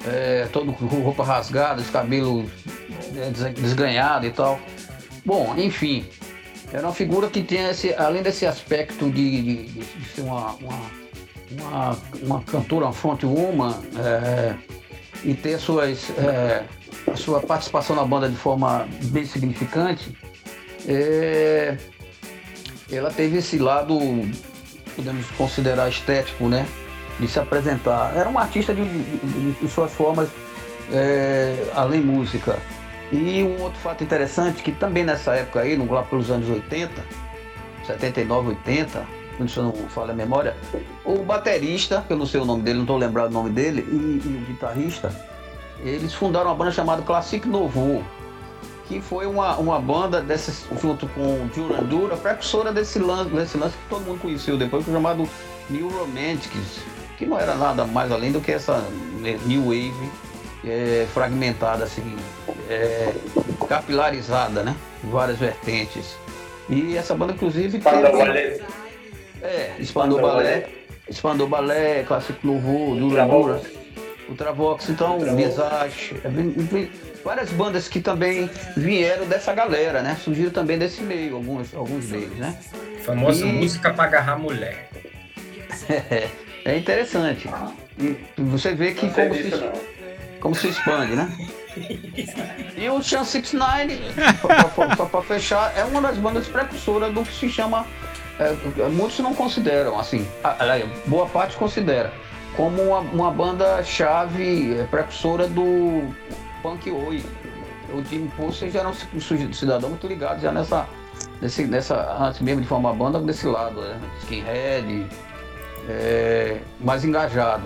é, todo roupa rasgada, cabelo é, desganhado e tal. Bom, enfim, era uma figura que tem esse, além desse aspecto de, de, de ser uma, uma, uma, uma, cantora, uma frontwoman, é, e ter suas, é, a sua participação na banda de forma bem significante, é, ela teve esse lado, podemos considerar estético, né? De se apresentar. Era uma artista de, de, de suas formas, é, além música. E um outro fato interessante, que também nessa época aí, lá pelos anos 80, 79, 80, se eu não falo a memória, o baterista, que eu não sei o nome dele, não estou lembrado o nome dele, e, e, o guitarrista, eles fundaram uma banda chamada Classic Novo, que foi uma, uma banda dessas, junto com Duran Dura, precursora desse lance, desse lance que todo mundo conheceu depois, que chamado New Romantics, que não era nada mais além do que essa New Wave é, fragmentada, assim, é, capilarizada, né? Várias vertentes. E essa banda, inclusive. Expandou balé. É, expandou balé. Expandou balé, clássico novo, Dura o Travox, então, Visage. É, várias bandas que também vieram dessa galera, né? Surgiram também desse meio, alguns, alguns deles, né? Famosa e... música para agarrar mulher. é interessante. E você vê que como se, como se expande, né? *laughs* E o Chan 69, para fechar, é uma das bandas precursoras do que se chama. É, muitos não consideram, assim, a, a, boa parte considera, como uma, uma banda chave é, precursora do punk oi. O Jimmy Pulse já era um cidadão muito ligado já nessa, nesse, nessa antes mesmo de formar banda, desse lado, né? skinhead, é, mais engajado.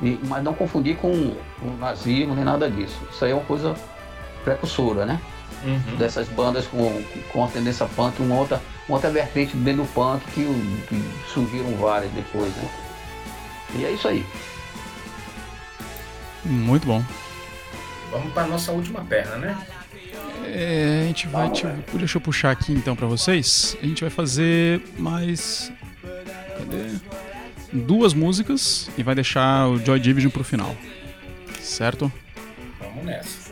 E, mas não confundir com o nazismo nem nada disso. Isso aí é uma coisa precursora, né? Uhum. Dessas bandas com, com a tendência punk, uma outra, uma outra vertente dentro do punk que, que surgiram várias depois, né? E é isso aí. Muito bom. Vamos para nossa última perna, né? É, a gente vai. Vamos, Deixa, eu- deixa eu puxar aqui então pra vocês. A gente vai fazer mais. Cadê? Duas músicas e vai deixar o Joy Division pro final. Certo? Vamos nessa.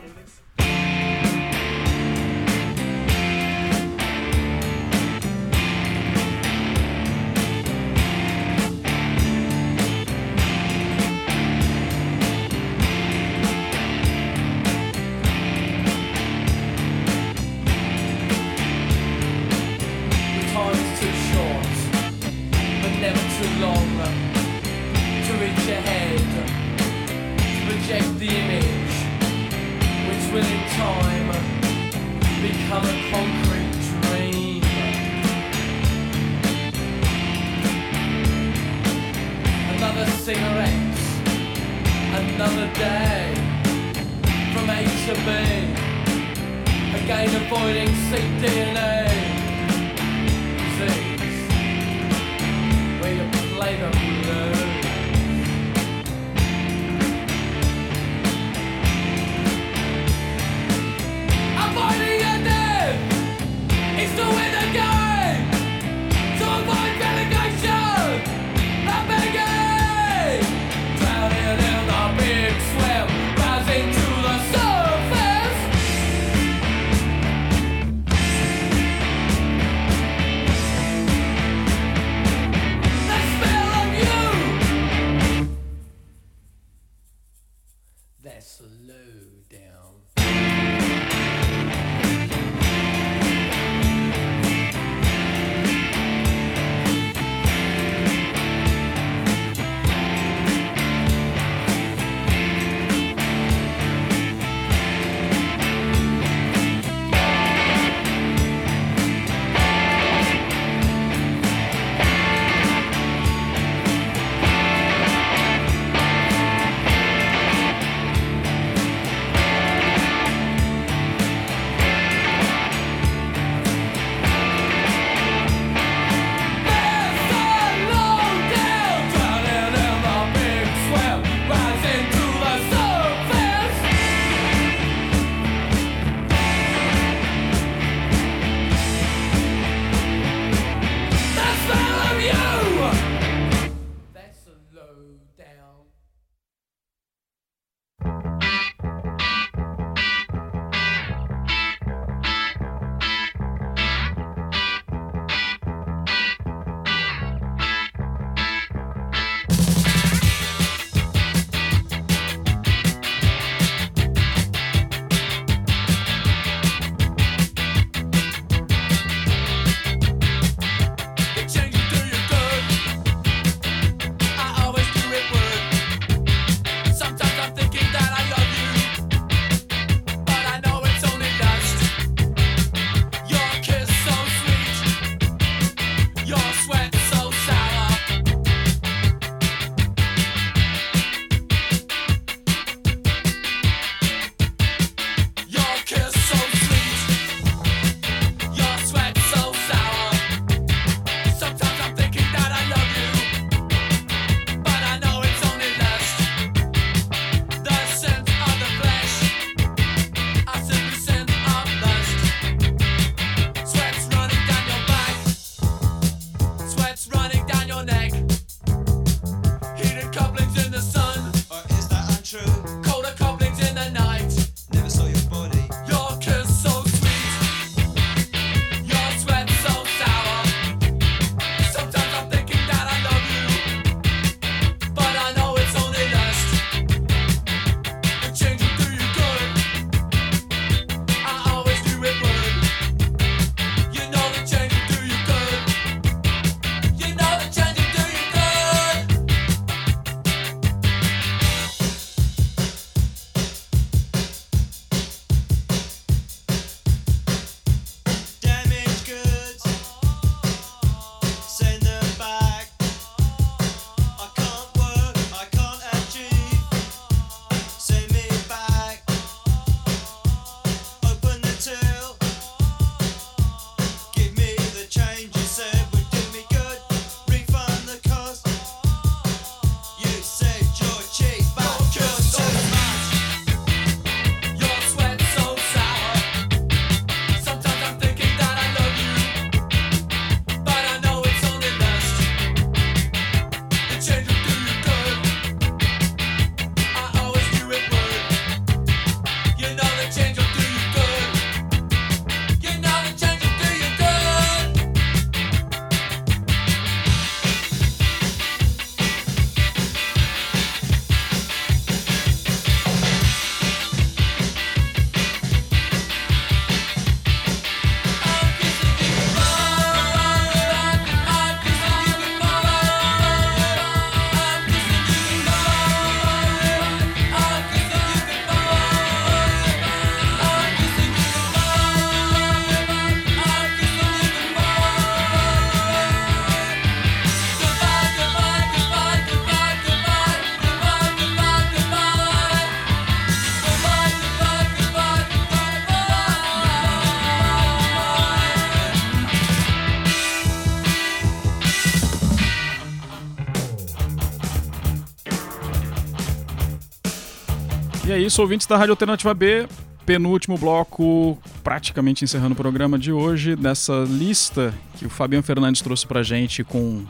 Isso, ouvintes da Rádio Alternativa B, penúltimo bloco, praticamente encerrando o programa de hoje, dessa lista que o Fabiano Fernandes trouxe pra gente com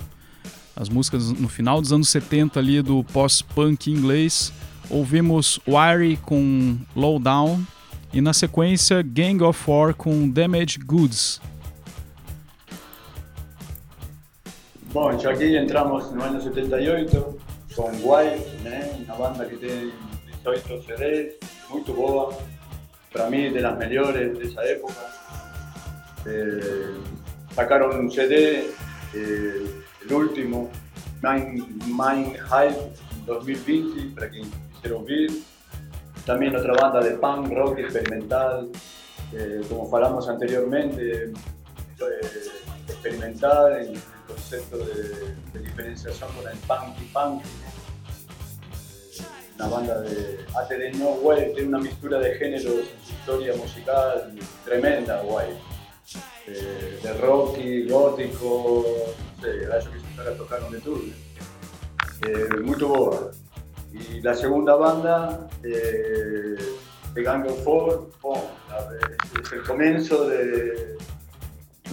as músicas no final dos anos 70 ali do pós-punk inglês. Ouvimos Wiry com Lowdown e na sequência Gang of Four com Damaged Goods. Bom, ya aquí entramos no año 78 con White, né? una banda que tem 18 CDs, muito boa, para mí de las mejores de esa época. Eh, sacaron un CD, eh, el último, Mind, Mind Hype 2020, para quien quisiera oír. También otra banda de punk, rock experimental, eh, como hablamos anteriormente, eh, experimental en el concepto de diferenciación con el punk y punk. Eh, Una banda de ATD No Way, tiene una mixtura de géneros en su historia musical tremenda, guay. Eh, de rocky, gótico, no sé, acho que se estará tocando de todo. Eh, muy boa. Y la segunda banda, eh, de Gang of Four, es el comienzo de,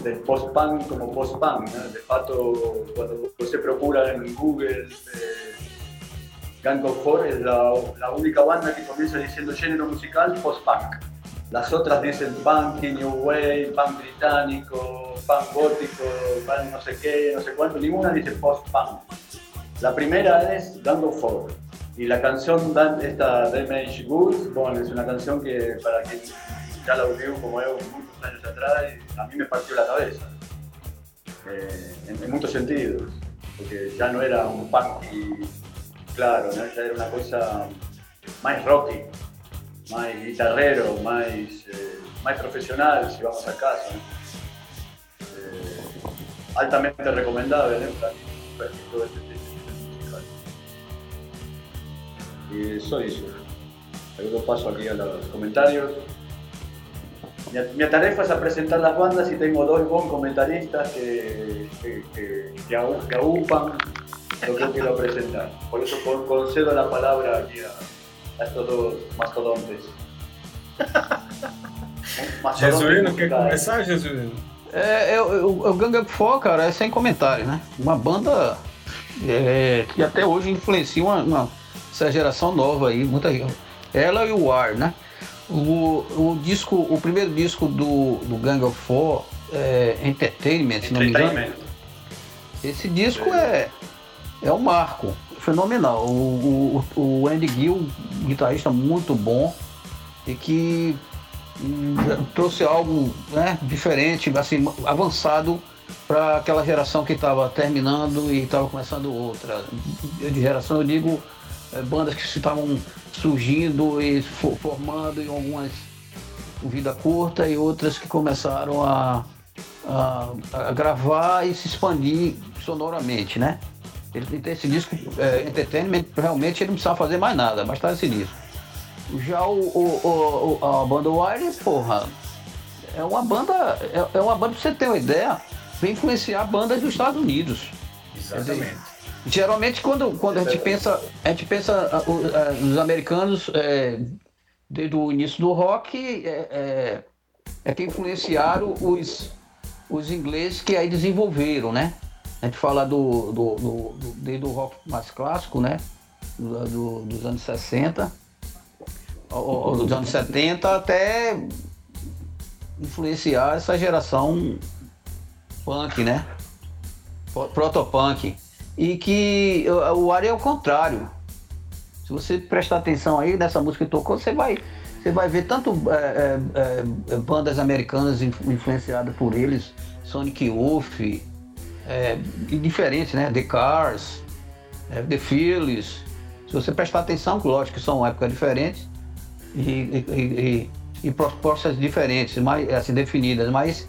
del post-punk como post-punk. ¿no? De fato, cuando você procura en Google, eh, Gang es la, la única banda que comienza diciendo género musical post-punk. Las otras dicen punk, new wave, punk británico, punk gótico, punk no sé qué, no sé cuánto. Ninguna dice post-punk. La primera es Gang Four. Y la canción, esta Damage Goods, bueno, es una canción que para quien ya la oyó como yo muchos años atrás, a mí me partió la cabeza. Eh, en, en muchos sentidos. Porque ya no era un punk y claro, ¿no? ya era una cosa más rocky, más guitarrero, más, eh, más profesional, si vamos al caso. ¿no? Eh, altamente recomendable, ¿no? Para mí todo este musical. Y eso hizo. Luego paso aquí a los comentarios. Mi, tarefa es a presentar las bandas y tengo dos bons comentaristas que, que, que, que, aú- aupan lo que yo quiero presentar. Por eso con- concedo la palabra aquí a, a estos dos mastodontes. *laughs* Mastodontes Jesuíno, quer começar, Jesuíno? É, é, o, o Gang of Four, cara, é sem comentário, né? Uma banda é, que até hoje influencia uma, uma- essa geração nova aí, muita Ela e o War, né? O, o disco, o primeiro disco do, do Gang of Four, é, Entertainment, se não me engano. Entertainment. Esse disco é, é um marco, fenomenal. O, o, o Andy Gill, guitarrista muito bom e que hum, trouxe algo né, diferente, assim, avançado para aquela geração que estava terminando e estava começando outra. De geração eu digo é, bandas que estavam surgindo e fo- formando em algumas com vida curta e outras que começaram a, a, a gravar e se expandir sonoramente, né? Ele tem esse disco, é, Entertainment, realmente ele não precisava fazer mais nada, bastava esse disco. Já o, o- o- a banda Wire, porra, é uma banda, é, é uma banda, pra você ter uma ideia, vem influenciar bandas dos Estados Unidos. Exatamente. Geralmente quando, quando a gente pensa, a gente pensa o- nos americanos é, desde o início do rock é, é, é que influenciaram os, os ingleses que aí desenvolveram, né? A gente fala do, do, do- do- desde o rock mais clássico, né? Do- do- dos anos 60, ou- dos anos 70 até influenciar essa geração punk, né? Pro- Protopunk. E que o Ari é o contrário. Se você prestar atenção aí nessa música que tocou, você vai, você vai ver tanto é, é, é, bandas americanas influ- influenciadas por eles, Sonic Youth, é, diferentes, né? The Cars, é, The Phillies. Se você prestar atenção, lógico que são épocas diferentes e, e, e- e propostas diferentes, mais assim definidas, mas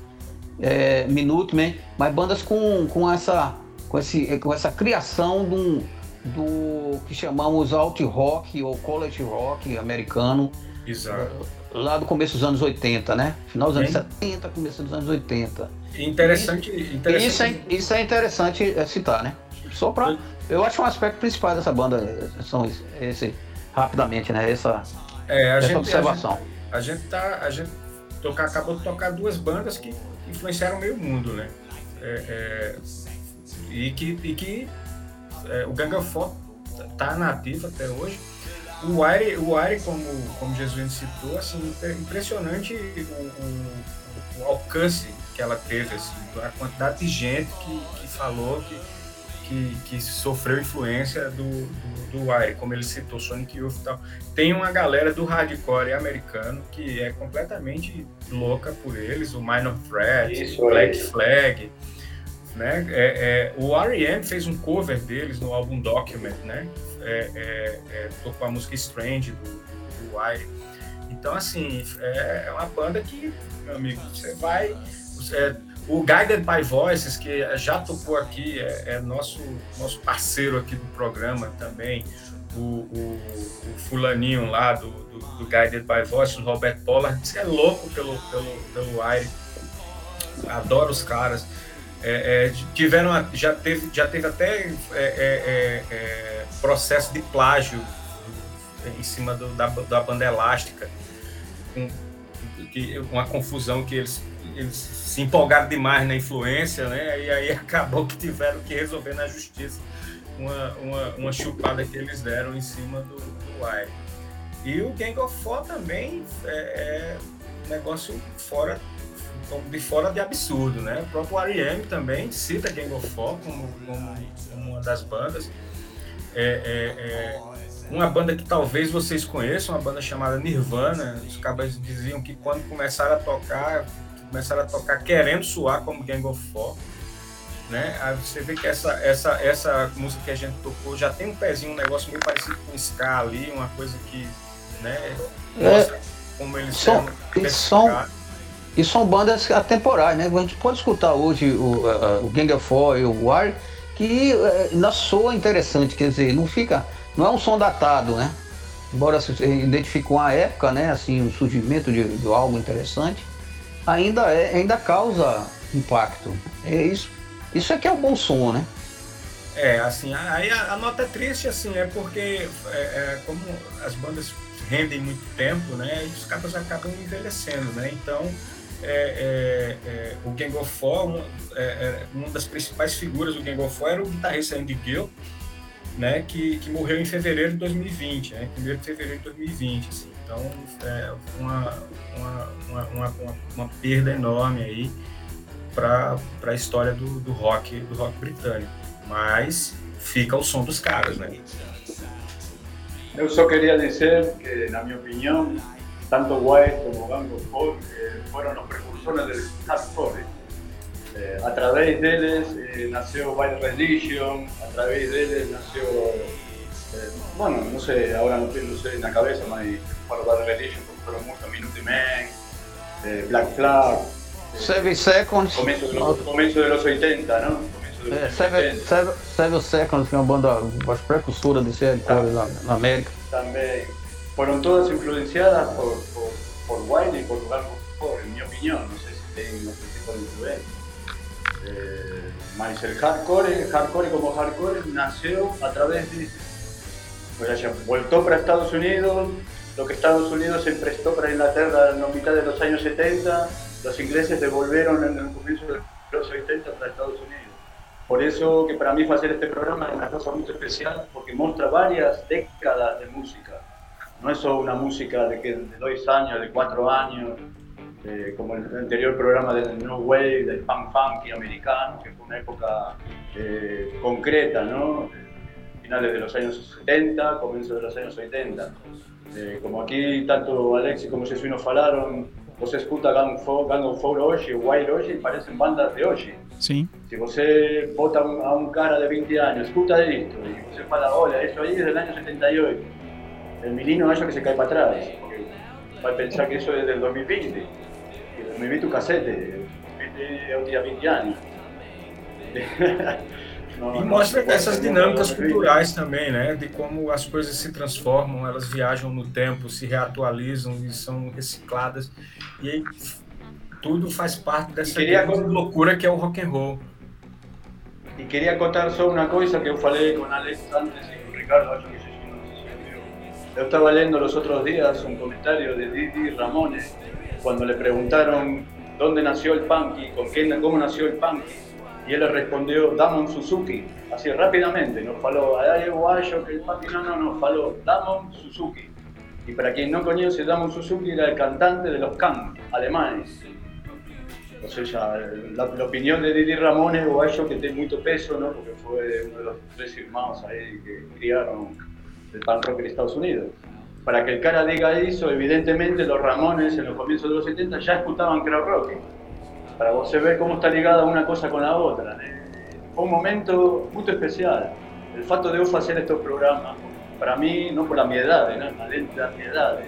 é, Minutemen, mas bandas com, com, essa, com, esse, com essa criação um- do que chamamos alt rock ou college rock americano, Exato. lá do começo dos anos 80, né? Final dos anos Bem. 70, começo dos anos 80. Interessante, interessante. Isso é, isso é interessante é, citar, né? Só pra. Eu acho um aspecto principal dessa banda são esse. rapidamente, né? Essa, É, a essa gente, observação. A gente, a gente tá. A gente toca, acabou de tocar duas bandas que influenciaram meio mundo, né? É, é, e que, e que é, o Gang of Four tá nativo até hoje. O Wire, o Wire como, como Jesus citou, assim, é impressionante o, o, o alcance que ela teve, assim, a quantidade de gente que, que falou que, que, que sofreu influência do, do, do Wire, como ele citou, Sonic Youth e tal. Tem uma galera do hardcore americano que é completamente louca por eles, o Minor Threat, Black. Flag, né? É, é, o R.E.M. fez um cover deles no álbum Document, né? É, é, é, tocou a música Strange do, do, do Wire. Então, assim, é, é uma banda que, meu amigo, você vai... é, o Guided by Voices, que já tocou aqui, é, é nosso, nosso parceiro aqui do programa também, o, o, o fulaninho lá do, do, do Guided by Voices, o Roberto Pollard, você é louco pelo, pelo, pelo Wire. Adoro os caras. É, é, tiveram já teve já teve até é, é, processo de plágio em cima do- da, da banda elástica com que- uma confusão que eles, eles se empolgaram demais na influência né e aí *laughs* acabou que tiveram que resolver na justiça uma, uma, uma chupada que eles deram em cima do, do Wire e o Gang of Four também é, é negócio fora de fora de absurdo, né? O próprio R.E.M. também cita Gang of Four como, como, como uma das bandas. É, é, é uma banda que talvez vocês conheçam, uma banda chamada Nirvana. Os cabas diziam que quando começaram a tocar, começaram a tocar querendo soar como Gang of Four. Né? Aí você vê que essa, essa, essa música que a gente tocou já tem um pezinho, um negócio meio parecido com ska ali, uma coisa que né, mostra como eles Som- eram e. E são bandas atemporais, né? A gente pode escutar hoje o, o Gang of Four e o Wire, que ainda soa interessante, quer dizer, não fica. Não é um som datado, né? Embora se você identifique uma época, né? Assim, o surgimento de, de algo interessante, ainda, é, ainda causa impacto. É isso. Isso é que é o bom som, né? É, assim, aí a, a nota é triste, assim, é porque é, é, como as bandas rendem muito tempo, né, e os caras acabam envelhecendo, né, então é, é, é, o Gang of Four, uma, é, é, uma das principais figuras do Gang of Four era o guitarrista Andy Gill, né, que, que morreu em fevereiro de 2020, né, 1 de fevereiro de 2020, assim, então é uma, uma, uma, uma, uma, perda enorme aí para a história do, do rock do rock britânico mas fica o som dos caras, né? Eu só queria dizer que, na minha opinião, tanto White como Gang of Four eh, foram os precursores del hardcore. Eh, a través deles eh, nació Bad Religion, a través deles nació, eh, bueno, no sé, ahora no tengo en la cabeza, mas fueron Bad Religion, fueron muchos Minute Man, eh, Black Flag, eh, Seven Seconds. comienzo, de los, comienzo de los 80, ¿no? De los Seven, 80. Seven, Seven Seconds, que é uma banda, as precursoras desse hardcore lá na América. también fueron todas influenciadas por, por, por Wiley y por of Four, en mi opinión. No sé si tienen otro tipo de influencia. Eh, mas el hardcore, el hardcore como hardcore nació a través de. Pues voltó para Estados Unidos, lo que Estados Unidos se prestó para Inglaterra en la mitad de los años 70, los ingleses devolvieron en el comienzo de los 80 para Estados Unidos. Por eso que para mí hacer este programa es una cosa muy especial, porque muestra varias décadas de música. No es solo una música de, que, de dos años, de cuatro años, como el anterior programa del New Wave, del punk funky americano, que fue una época eh, concreta, ¿no? Finales de los años 70, comienzo de los años 80. Eh, como aquí tanto Alexis como Jesús nos falaron, você escuta Gang, Four hoje, Wild hoje, parecen bandas de hoje. Sim. Si você bota un- a un cara de 20 años, escuta esto, y você fala, hola, eso ahí es del año 78. El milino es que se cae para atrás, porque va a pensar que eso es del 2020. Y el 2020 un casete, eu tinha 20 anos. E mostra essas dinâmicas culturais também, né? De como as coisas se transformam, elas viajam no tempo, se reatualizam e são recicladas. E aí tudo faz parte dessa loucura que é o rock and roll. E queria contar só uma coisa que eu falei com Alex antes e com o Ricardo, acho que não se ouviu. Yo estaba leyendo los otros días un comentario de Didi Ramones cuando le preguntaron dónde nació el punky, con quién, cómo nació el punky. Y él le respondió, Damon Suzuki, así rápidamente, nos faló, ay, guayo, que el punky no, no, nos faló, Damon Suzuki. Y para quien no conoce, Damon Suzuki era el cantante de los Can, alemanes. O sea, la, la opinión de Didi Ramones, guayo, que tiene mucho peso, ¿no? Porque fue uno de los tres hermanos ahí que criaron el punk rock en Estados Unidos. Para que el cara diga eso, evidentemente los Ramones en los comienzos de los 70 ya escuchaban crowd rock. Para vos ver cómo está ligada una cosa con la otra. ¿eh? Fue un momento muy especial. El fato de yo hacer estos programas, para mí, no por la mi edad, ¿no? más de la mi edad,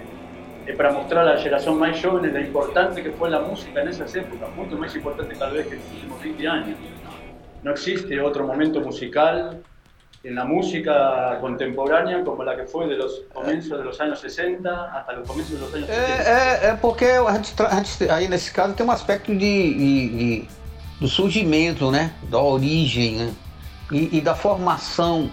es para mostrar a la generación más joven lo importante que fue la música en esas épocas, mucho más importante tal vez que en los últimos 20 años. No existe otro momento musical en la música contemporânea como la que foi de los comienzos de los años 60 hasta los comienzos de los años 70. É, é, é porque a gente, a gente, aí nesse caso tem um aspecto de, de- de- do surgimento, né? Da origem, né? E, e da formação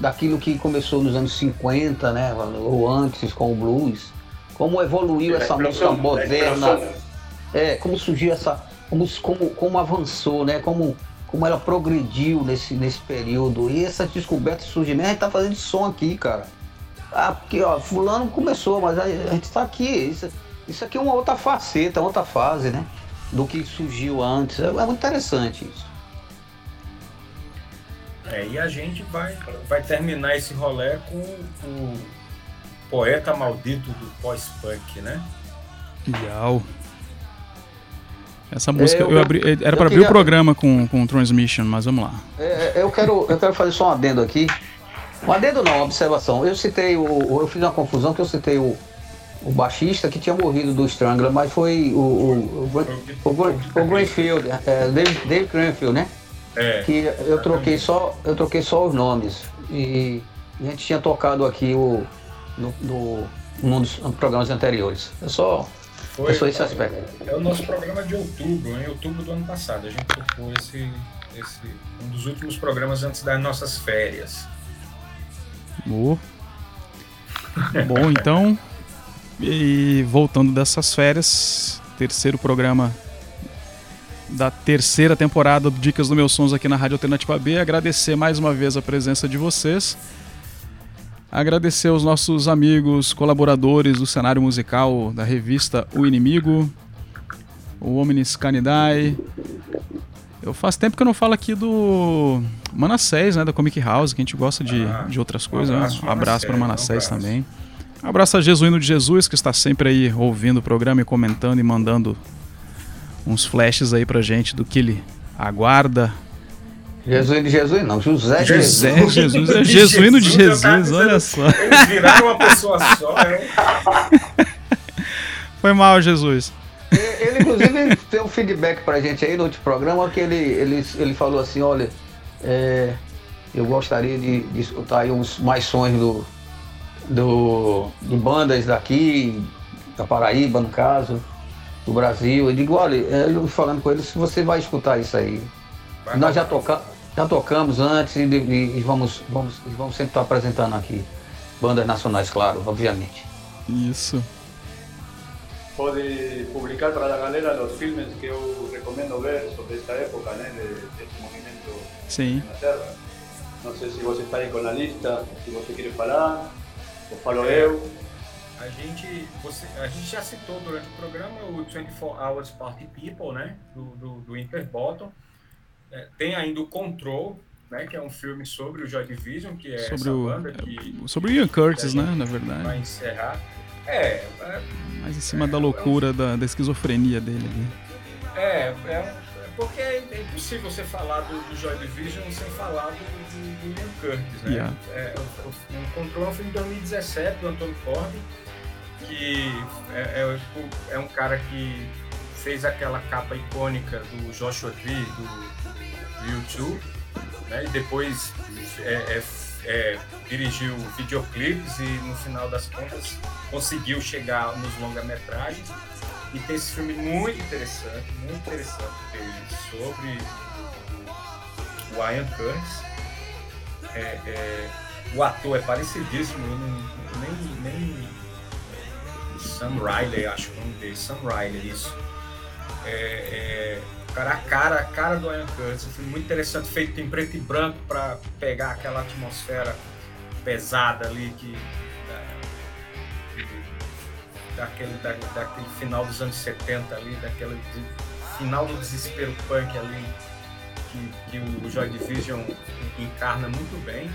daquilo que começou nos anos 50, né? Ou antes com o blues. Como evoluiu La essa música la moderna. É, como surgiu essa. Como, como, como avançou, né? Como, como ela progrediu nesse, nesse período. E essas descobertas e surgimentos, a gente tá fazendo som aqui, cara. Ah, porque, ó, fulano começou, mas a, a gente tá aqui. Isso, isso aqui é uma outra faceta, outra fase, né? Do que surgiu antes. É, é muito interessante isso. É, e a gente vai, vai terminar esse rolê com o poeta maldito do pós-punk, né? Legal. Essa música, eu- eu abri, era eu pra abrir o programa com, com Transmission, mas vamos lá. É, é, eu, quero, eu quero fazer só um adendo aqui. Um adendo não, uma observação. Eu citei o. Eu fiz uma confusão que eu citei o, o baixista que tinha morrido do Strangler, mas foi o. O, o, o, o, o Greenfield, é, Dave, Dave Greenfield, né? É, que eu troquei só eu troquei só os nomes e a gente tinha tocado aqui o no, no num dos programas anteriores é só foi, é só esse aspecto é o nosso programa de outubro, em outubro do ano passado. A gente tocou esse, esse um dos últimos programas antes das nossas férias. Boa. Bom, então, e voltando dessas férias, terceiro programa da terceira temporada do Dicas do Meus Sons aqui na Rádio Alternativa B. Agradecer mais uma vez a presença de vocês. Agradecer aos nossos amigos, colaboradores do cenário musical da revista O Inimigo, o Omnis Canidae. Eu faz tempo que eu não falo aqui do Manassés, né, da Comic House, que a gente gosta de, Ah, de outras um coisas. né? abraço, Um abraço para Manassés, Manassés um abraço. também. Um abraço a Jesuíno de Jesus, que está sempre aí ouvindo o programa e comentando e mandando uns flashes aí pra gente do que ele aguarda. Jesus de Jesus não José de Jesus José Jesus, é De *laughs* Jesuíno de Jesus, Jesus, olha dizendo- só. Eles viraram uma pessoa só. É, *laughs* Foi mal, Jesus. ele inclusive deu um feedback pra gente aí no último programa que ele ele, ele falou assim olha é, eu gostaria de, de escutar aí uns mais sons do, do de bandas daqui da Paraíba no caso do Brasil eu digo olha é, eu falando com ele se você vai escutar isso aí vai Nós já, rolar. toca, já tocamos antes e, e- e vamos, vamos, e vamos sempre estar apresentando aqui. Bandas nacionais, claro, obviamente. Isso. Pode publicar para a galera os filmes que eu recomendo ver sobre esta época, né, de, deste movimento Sim. na Inglaterra. Não sei se você está aí com a lista, se você quer falar, ou falo É. eu. A gente, você, a gente já citou durante o programa o 24 Hours Party People, né? Do, do, do Interbottom. É, tem ainda o Control, né? Que é um filme sobre o Joy Division, que é Sobre essa o- banda que Sobre o Ian Curtis, né, na vai verdade. encerrar. É, é, Mais em cima da loucura, da, da esquizofrenia dele ali. é, é, é porque é, é impossível você falar do, do Joy Division sem falar do, do, do Ian Curtis, né? Yeah. É, o, o, o Control é um filme de 2017 do Antônio Ford, que é, é, é um cara que fez aquela capa icônica do Joshua Tree, do YouTube, né? E depois é, é, é, dirigiu videoclipes e no final das contas conseguiu chegar nos longa-metragens. E tem esse filme muito interessante, muito interessante dele sobre o Ian Curtis. É, é, o ator é parecidíssimo, não, nem, nem Sam Riley, acho que é o nome dele, Sam Riley, isso. É, é, cara, a cara, a cara do Ian Curtis, um filme muito interessante, feito em preto e branco para pegar aquela atmosfera pesada ali que daquele, da, daquele final dos anos 70 ali, daquele final do desespero punk ali que, que o Joy Division encarna muito bem.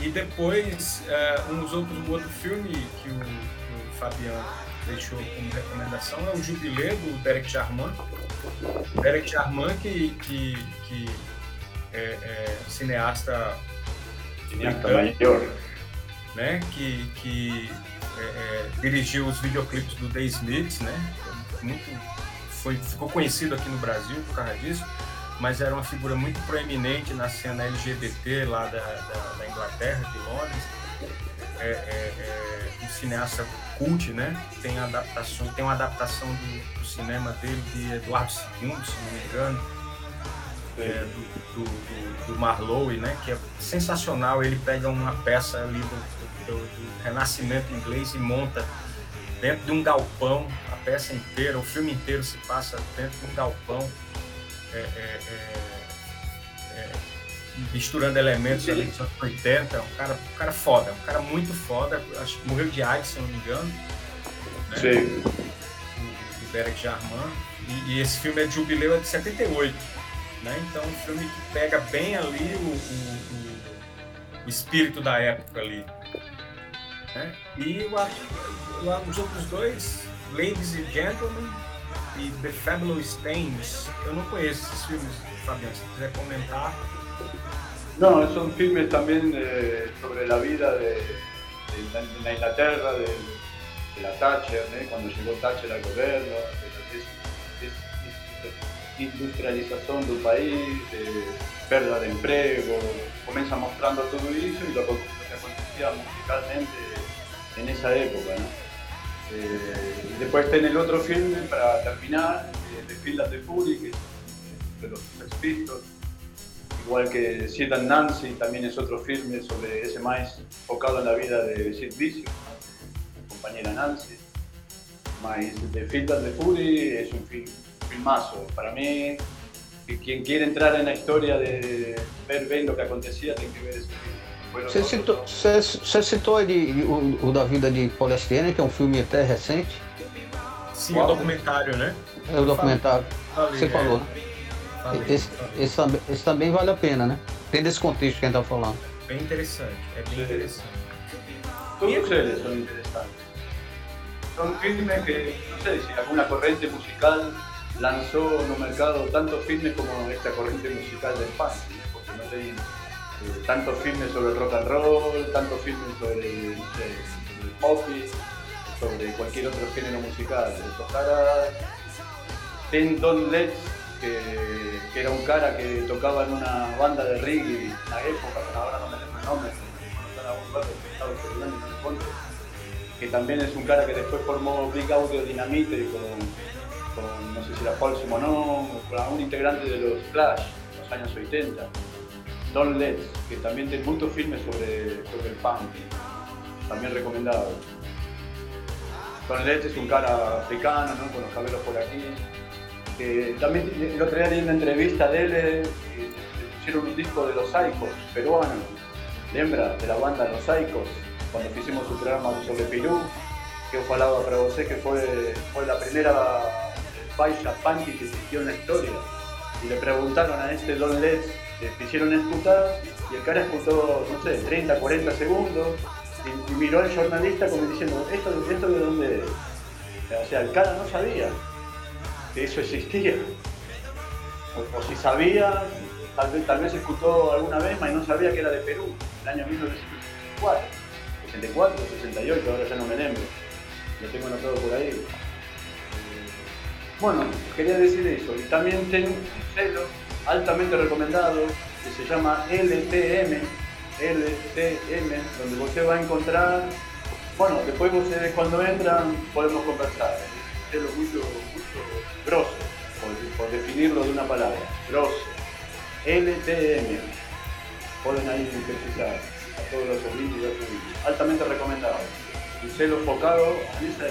E depois, uh, uns outros, um outro filme que o, o Fabiano deixou como recomendação é o Jubileu do Derek Jarman. Derek Jarman que, que, que é, é cineasta, cineasta maior, né? Que, que é, é, dirigiu os videoclipes do The Smiths, né? Muito, foi, ficou conhecido aqui no Brasil por causa disso mas era uma figura muito proeminente na cena LGBT lá da, da, da Inglaterra, de Londres. É, é, é, um cineasta cult, né? Tem, adaptação, tem uma adaptação do, do cinema dele de Eduardo II, se não me engano, é, do, do, do, Marlowe, né? Que é sensacional. Ele pega uma peça ali do, do, do Renascimento inglês e monta dentro de um galpão a peça inteira, o filme inteiro se passa dentro de um galpão é, é, é, é, misturando elementos ali dos anos 80. Um cara, um cara foda, um cara muito foda. Acho que morreu de AIDS, se não me engano. Né? Sim. O, o Derek Jarman. E, e, esse filme é de jubileu é de 78. Né? Então, um filme que pega bem ali o, o, o, espírito da época ali. Né? E o, os outros dois, Ladies and Gentlemen, e The Fabulous Things. Eu não conheço esses filmes, Fabián, se quiser comentar. No, son filmes también eh, sobre la vida de, de, de la Inglaterra, de, de la Thatcher, ¿eh? cuando llegó Thatcher al gobierno, es, es, industrialización del país, pérdida de empleo, comienza mostrando todo eso y lo que acontecía musicalmente en esa época. ¿no? Eh, después está en el otro filme, para terminar, eh, The Field de Fury, que de los Sex. Igual que Sid and Nancy, también es otro filme sobre ese más enfocado en la vida de Sid Vicious, compañera Nancy. Más The Field de Fury es un film, filmazo. Para mí, quien quiere entrar en la historia de ver bien lo que acontecía, tiene que ver ese film. Você citou, você, você citou ele, o, o, da vida de Poliestirene, que é um filme até recente. Sim, o documentário, né? É o documentário. Falei, você falou? Esse, esse, esse, também vale a pena, né? Tem desse contexto que a gente tá falando. Bem interessante, é bem interessante. Todos eles são interessantes. São filmes que, não sei se alguma corrente musical lançou no mercado tantos filmes como esta corrente musical del punk, porque não tem Eh, tantos filmes sobre rock and roll, tantos filmes sobre, no sé, sobre el pop, sobre cualquier otro género musical. Tocara Ten Don Letts, que, era un cara que tocaba en una banda de reggae en la época, pero ahora no me lembro el nombre, que también es un cara que después formó Big Audio Dynamite con, no sé si era Paul Simonon, con un integrante de los Flash, en los años 80. Don Letts, que también tiene muchos filmes sobre, sobre el punk, también recomendado. Don Letts es un cara africano, ¿no? con los cabellos por aquí. Que también el otro día leí una entrevista de él, eh, hicieron un disco de los Saicos peruanos, lembra de la banda Los Saicos, cuando hicimos su programa sobre Perú, que falaba para vos que fue, fue la primera paisa punk que existió en la historia. Y le preguntaron a este Don Letts te hicieron escutar y el cara escutó, no sé, 30, 40 segundos y, miró al jornalista como diciendo, ¿esto, esto de dónde es? O sea, el cara no sabía que eso existía. O, si sabía, tal vez, tal vez escuchó alguna vez, pero no sabía que era de Perú, el año 1964, 64, 68, ahora ya no me lembro. Lo tengo anotado por ahí. Bueno, quería decir eso. Y también tengo un celo altamente recomendado que se llama LTM, LTM, donde usted va a encontrar, bueno, después ustedes cuando entran podemos conversar, es grosso, por, definirlo de una palabra, grosso, LTM, pueden ahí precisar. a todos los ouvintes y ouvintes. Altamente recomendado. Un selo enfocado en esa.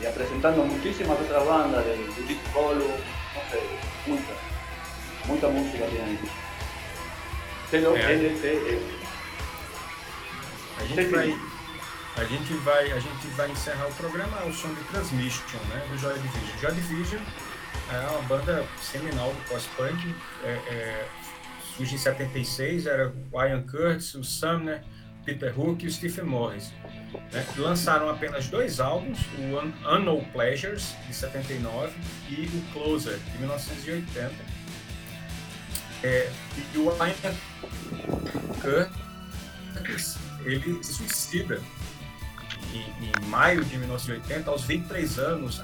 Y presentando muchísimas otras bandas, de Judith Polo, no sé, muchas. Muita música tiene ahí. Selo É. A gente vai. A gente vai, encerrar o programa ao som de Transmission, né, do Joy Division. Joy Division é uma banda seminal do pós-punk, é, é, surge em 76, era o Ian Curtis, o Sumner, Peter Hook e o Stephen Morris. né. Lançaram apenas dois álbuns, o Un Unknown Pleasures, de 79, e o Closer, de 1980. É, e o Ian Curtis, ele se suicida em, maio de 1980, aos 23 anos,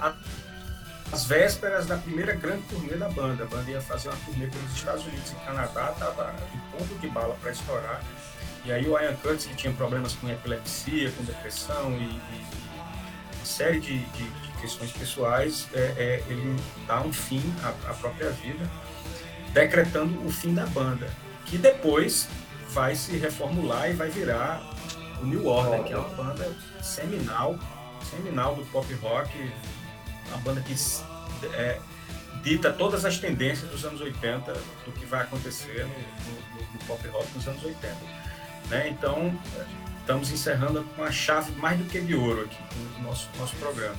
às vésperas da primeira grande turnê da banda. A banda ia fazer uma turnê pelos Estados Unidos e Canadá, estava em ponto de bala para estourar. E aí o Ian Curtis, que tinha problemas com epilepsia, com depressão e, e uma série de, de- de questões pessoais, é, é, ele dá um fim à, à própria vida, decretando o fim da banda, que depois vai se reformular e vai virar o New Order, que é uma banda seminal, seminal do pop rock, uma banda que é, dita todas as tendências dos anos 80 do que vai acontecer no, no- no pop rock nos anos 80. né? Então, estamos encerrando com uma chave mais do que de ouro aqui no nosso, nosso programa.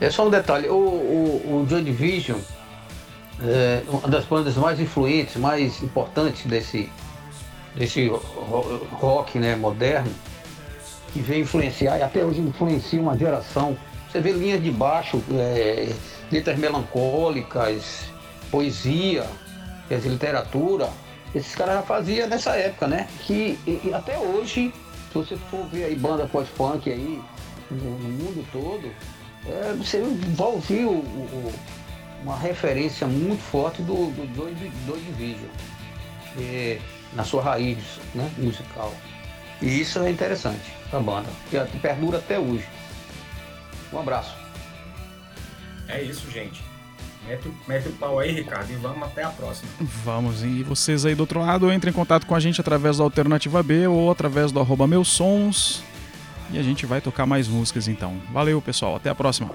É só um detalhe, o, o, o Joy Division é uma das bandas mais influentes, mais importantes desse, desse ro- rock né, moderno, que veio influenciar e até hoje influencia uma geração. Você vê linhas de baixo, é, letras melancólicas, poesia, quer literatura. Esses caras já faziam nessa época, né? Que e- e até hoje, se você for ver aí banda pós-punk aí no, no mundo todo, é, você vai ouvir o- o- uma referência muito forte do, do Joy Division, é, na sua raiz né, musical. E isso é interessante da banda, que até- perdura até hoje. Um abraço. É isso, gente. Mete, o- mete o pau aí, Ricardo, e vamos até a próxima. Vamos, e vocês aí do outro lado entrem em contato com a gente através da Alternativa B ou através do arroba meus sons. E a gente vai tocar mais músicas então. Valeu, pessoal. Até a próxima.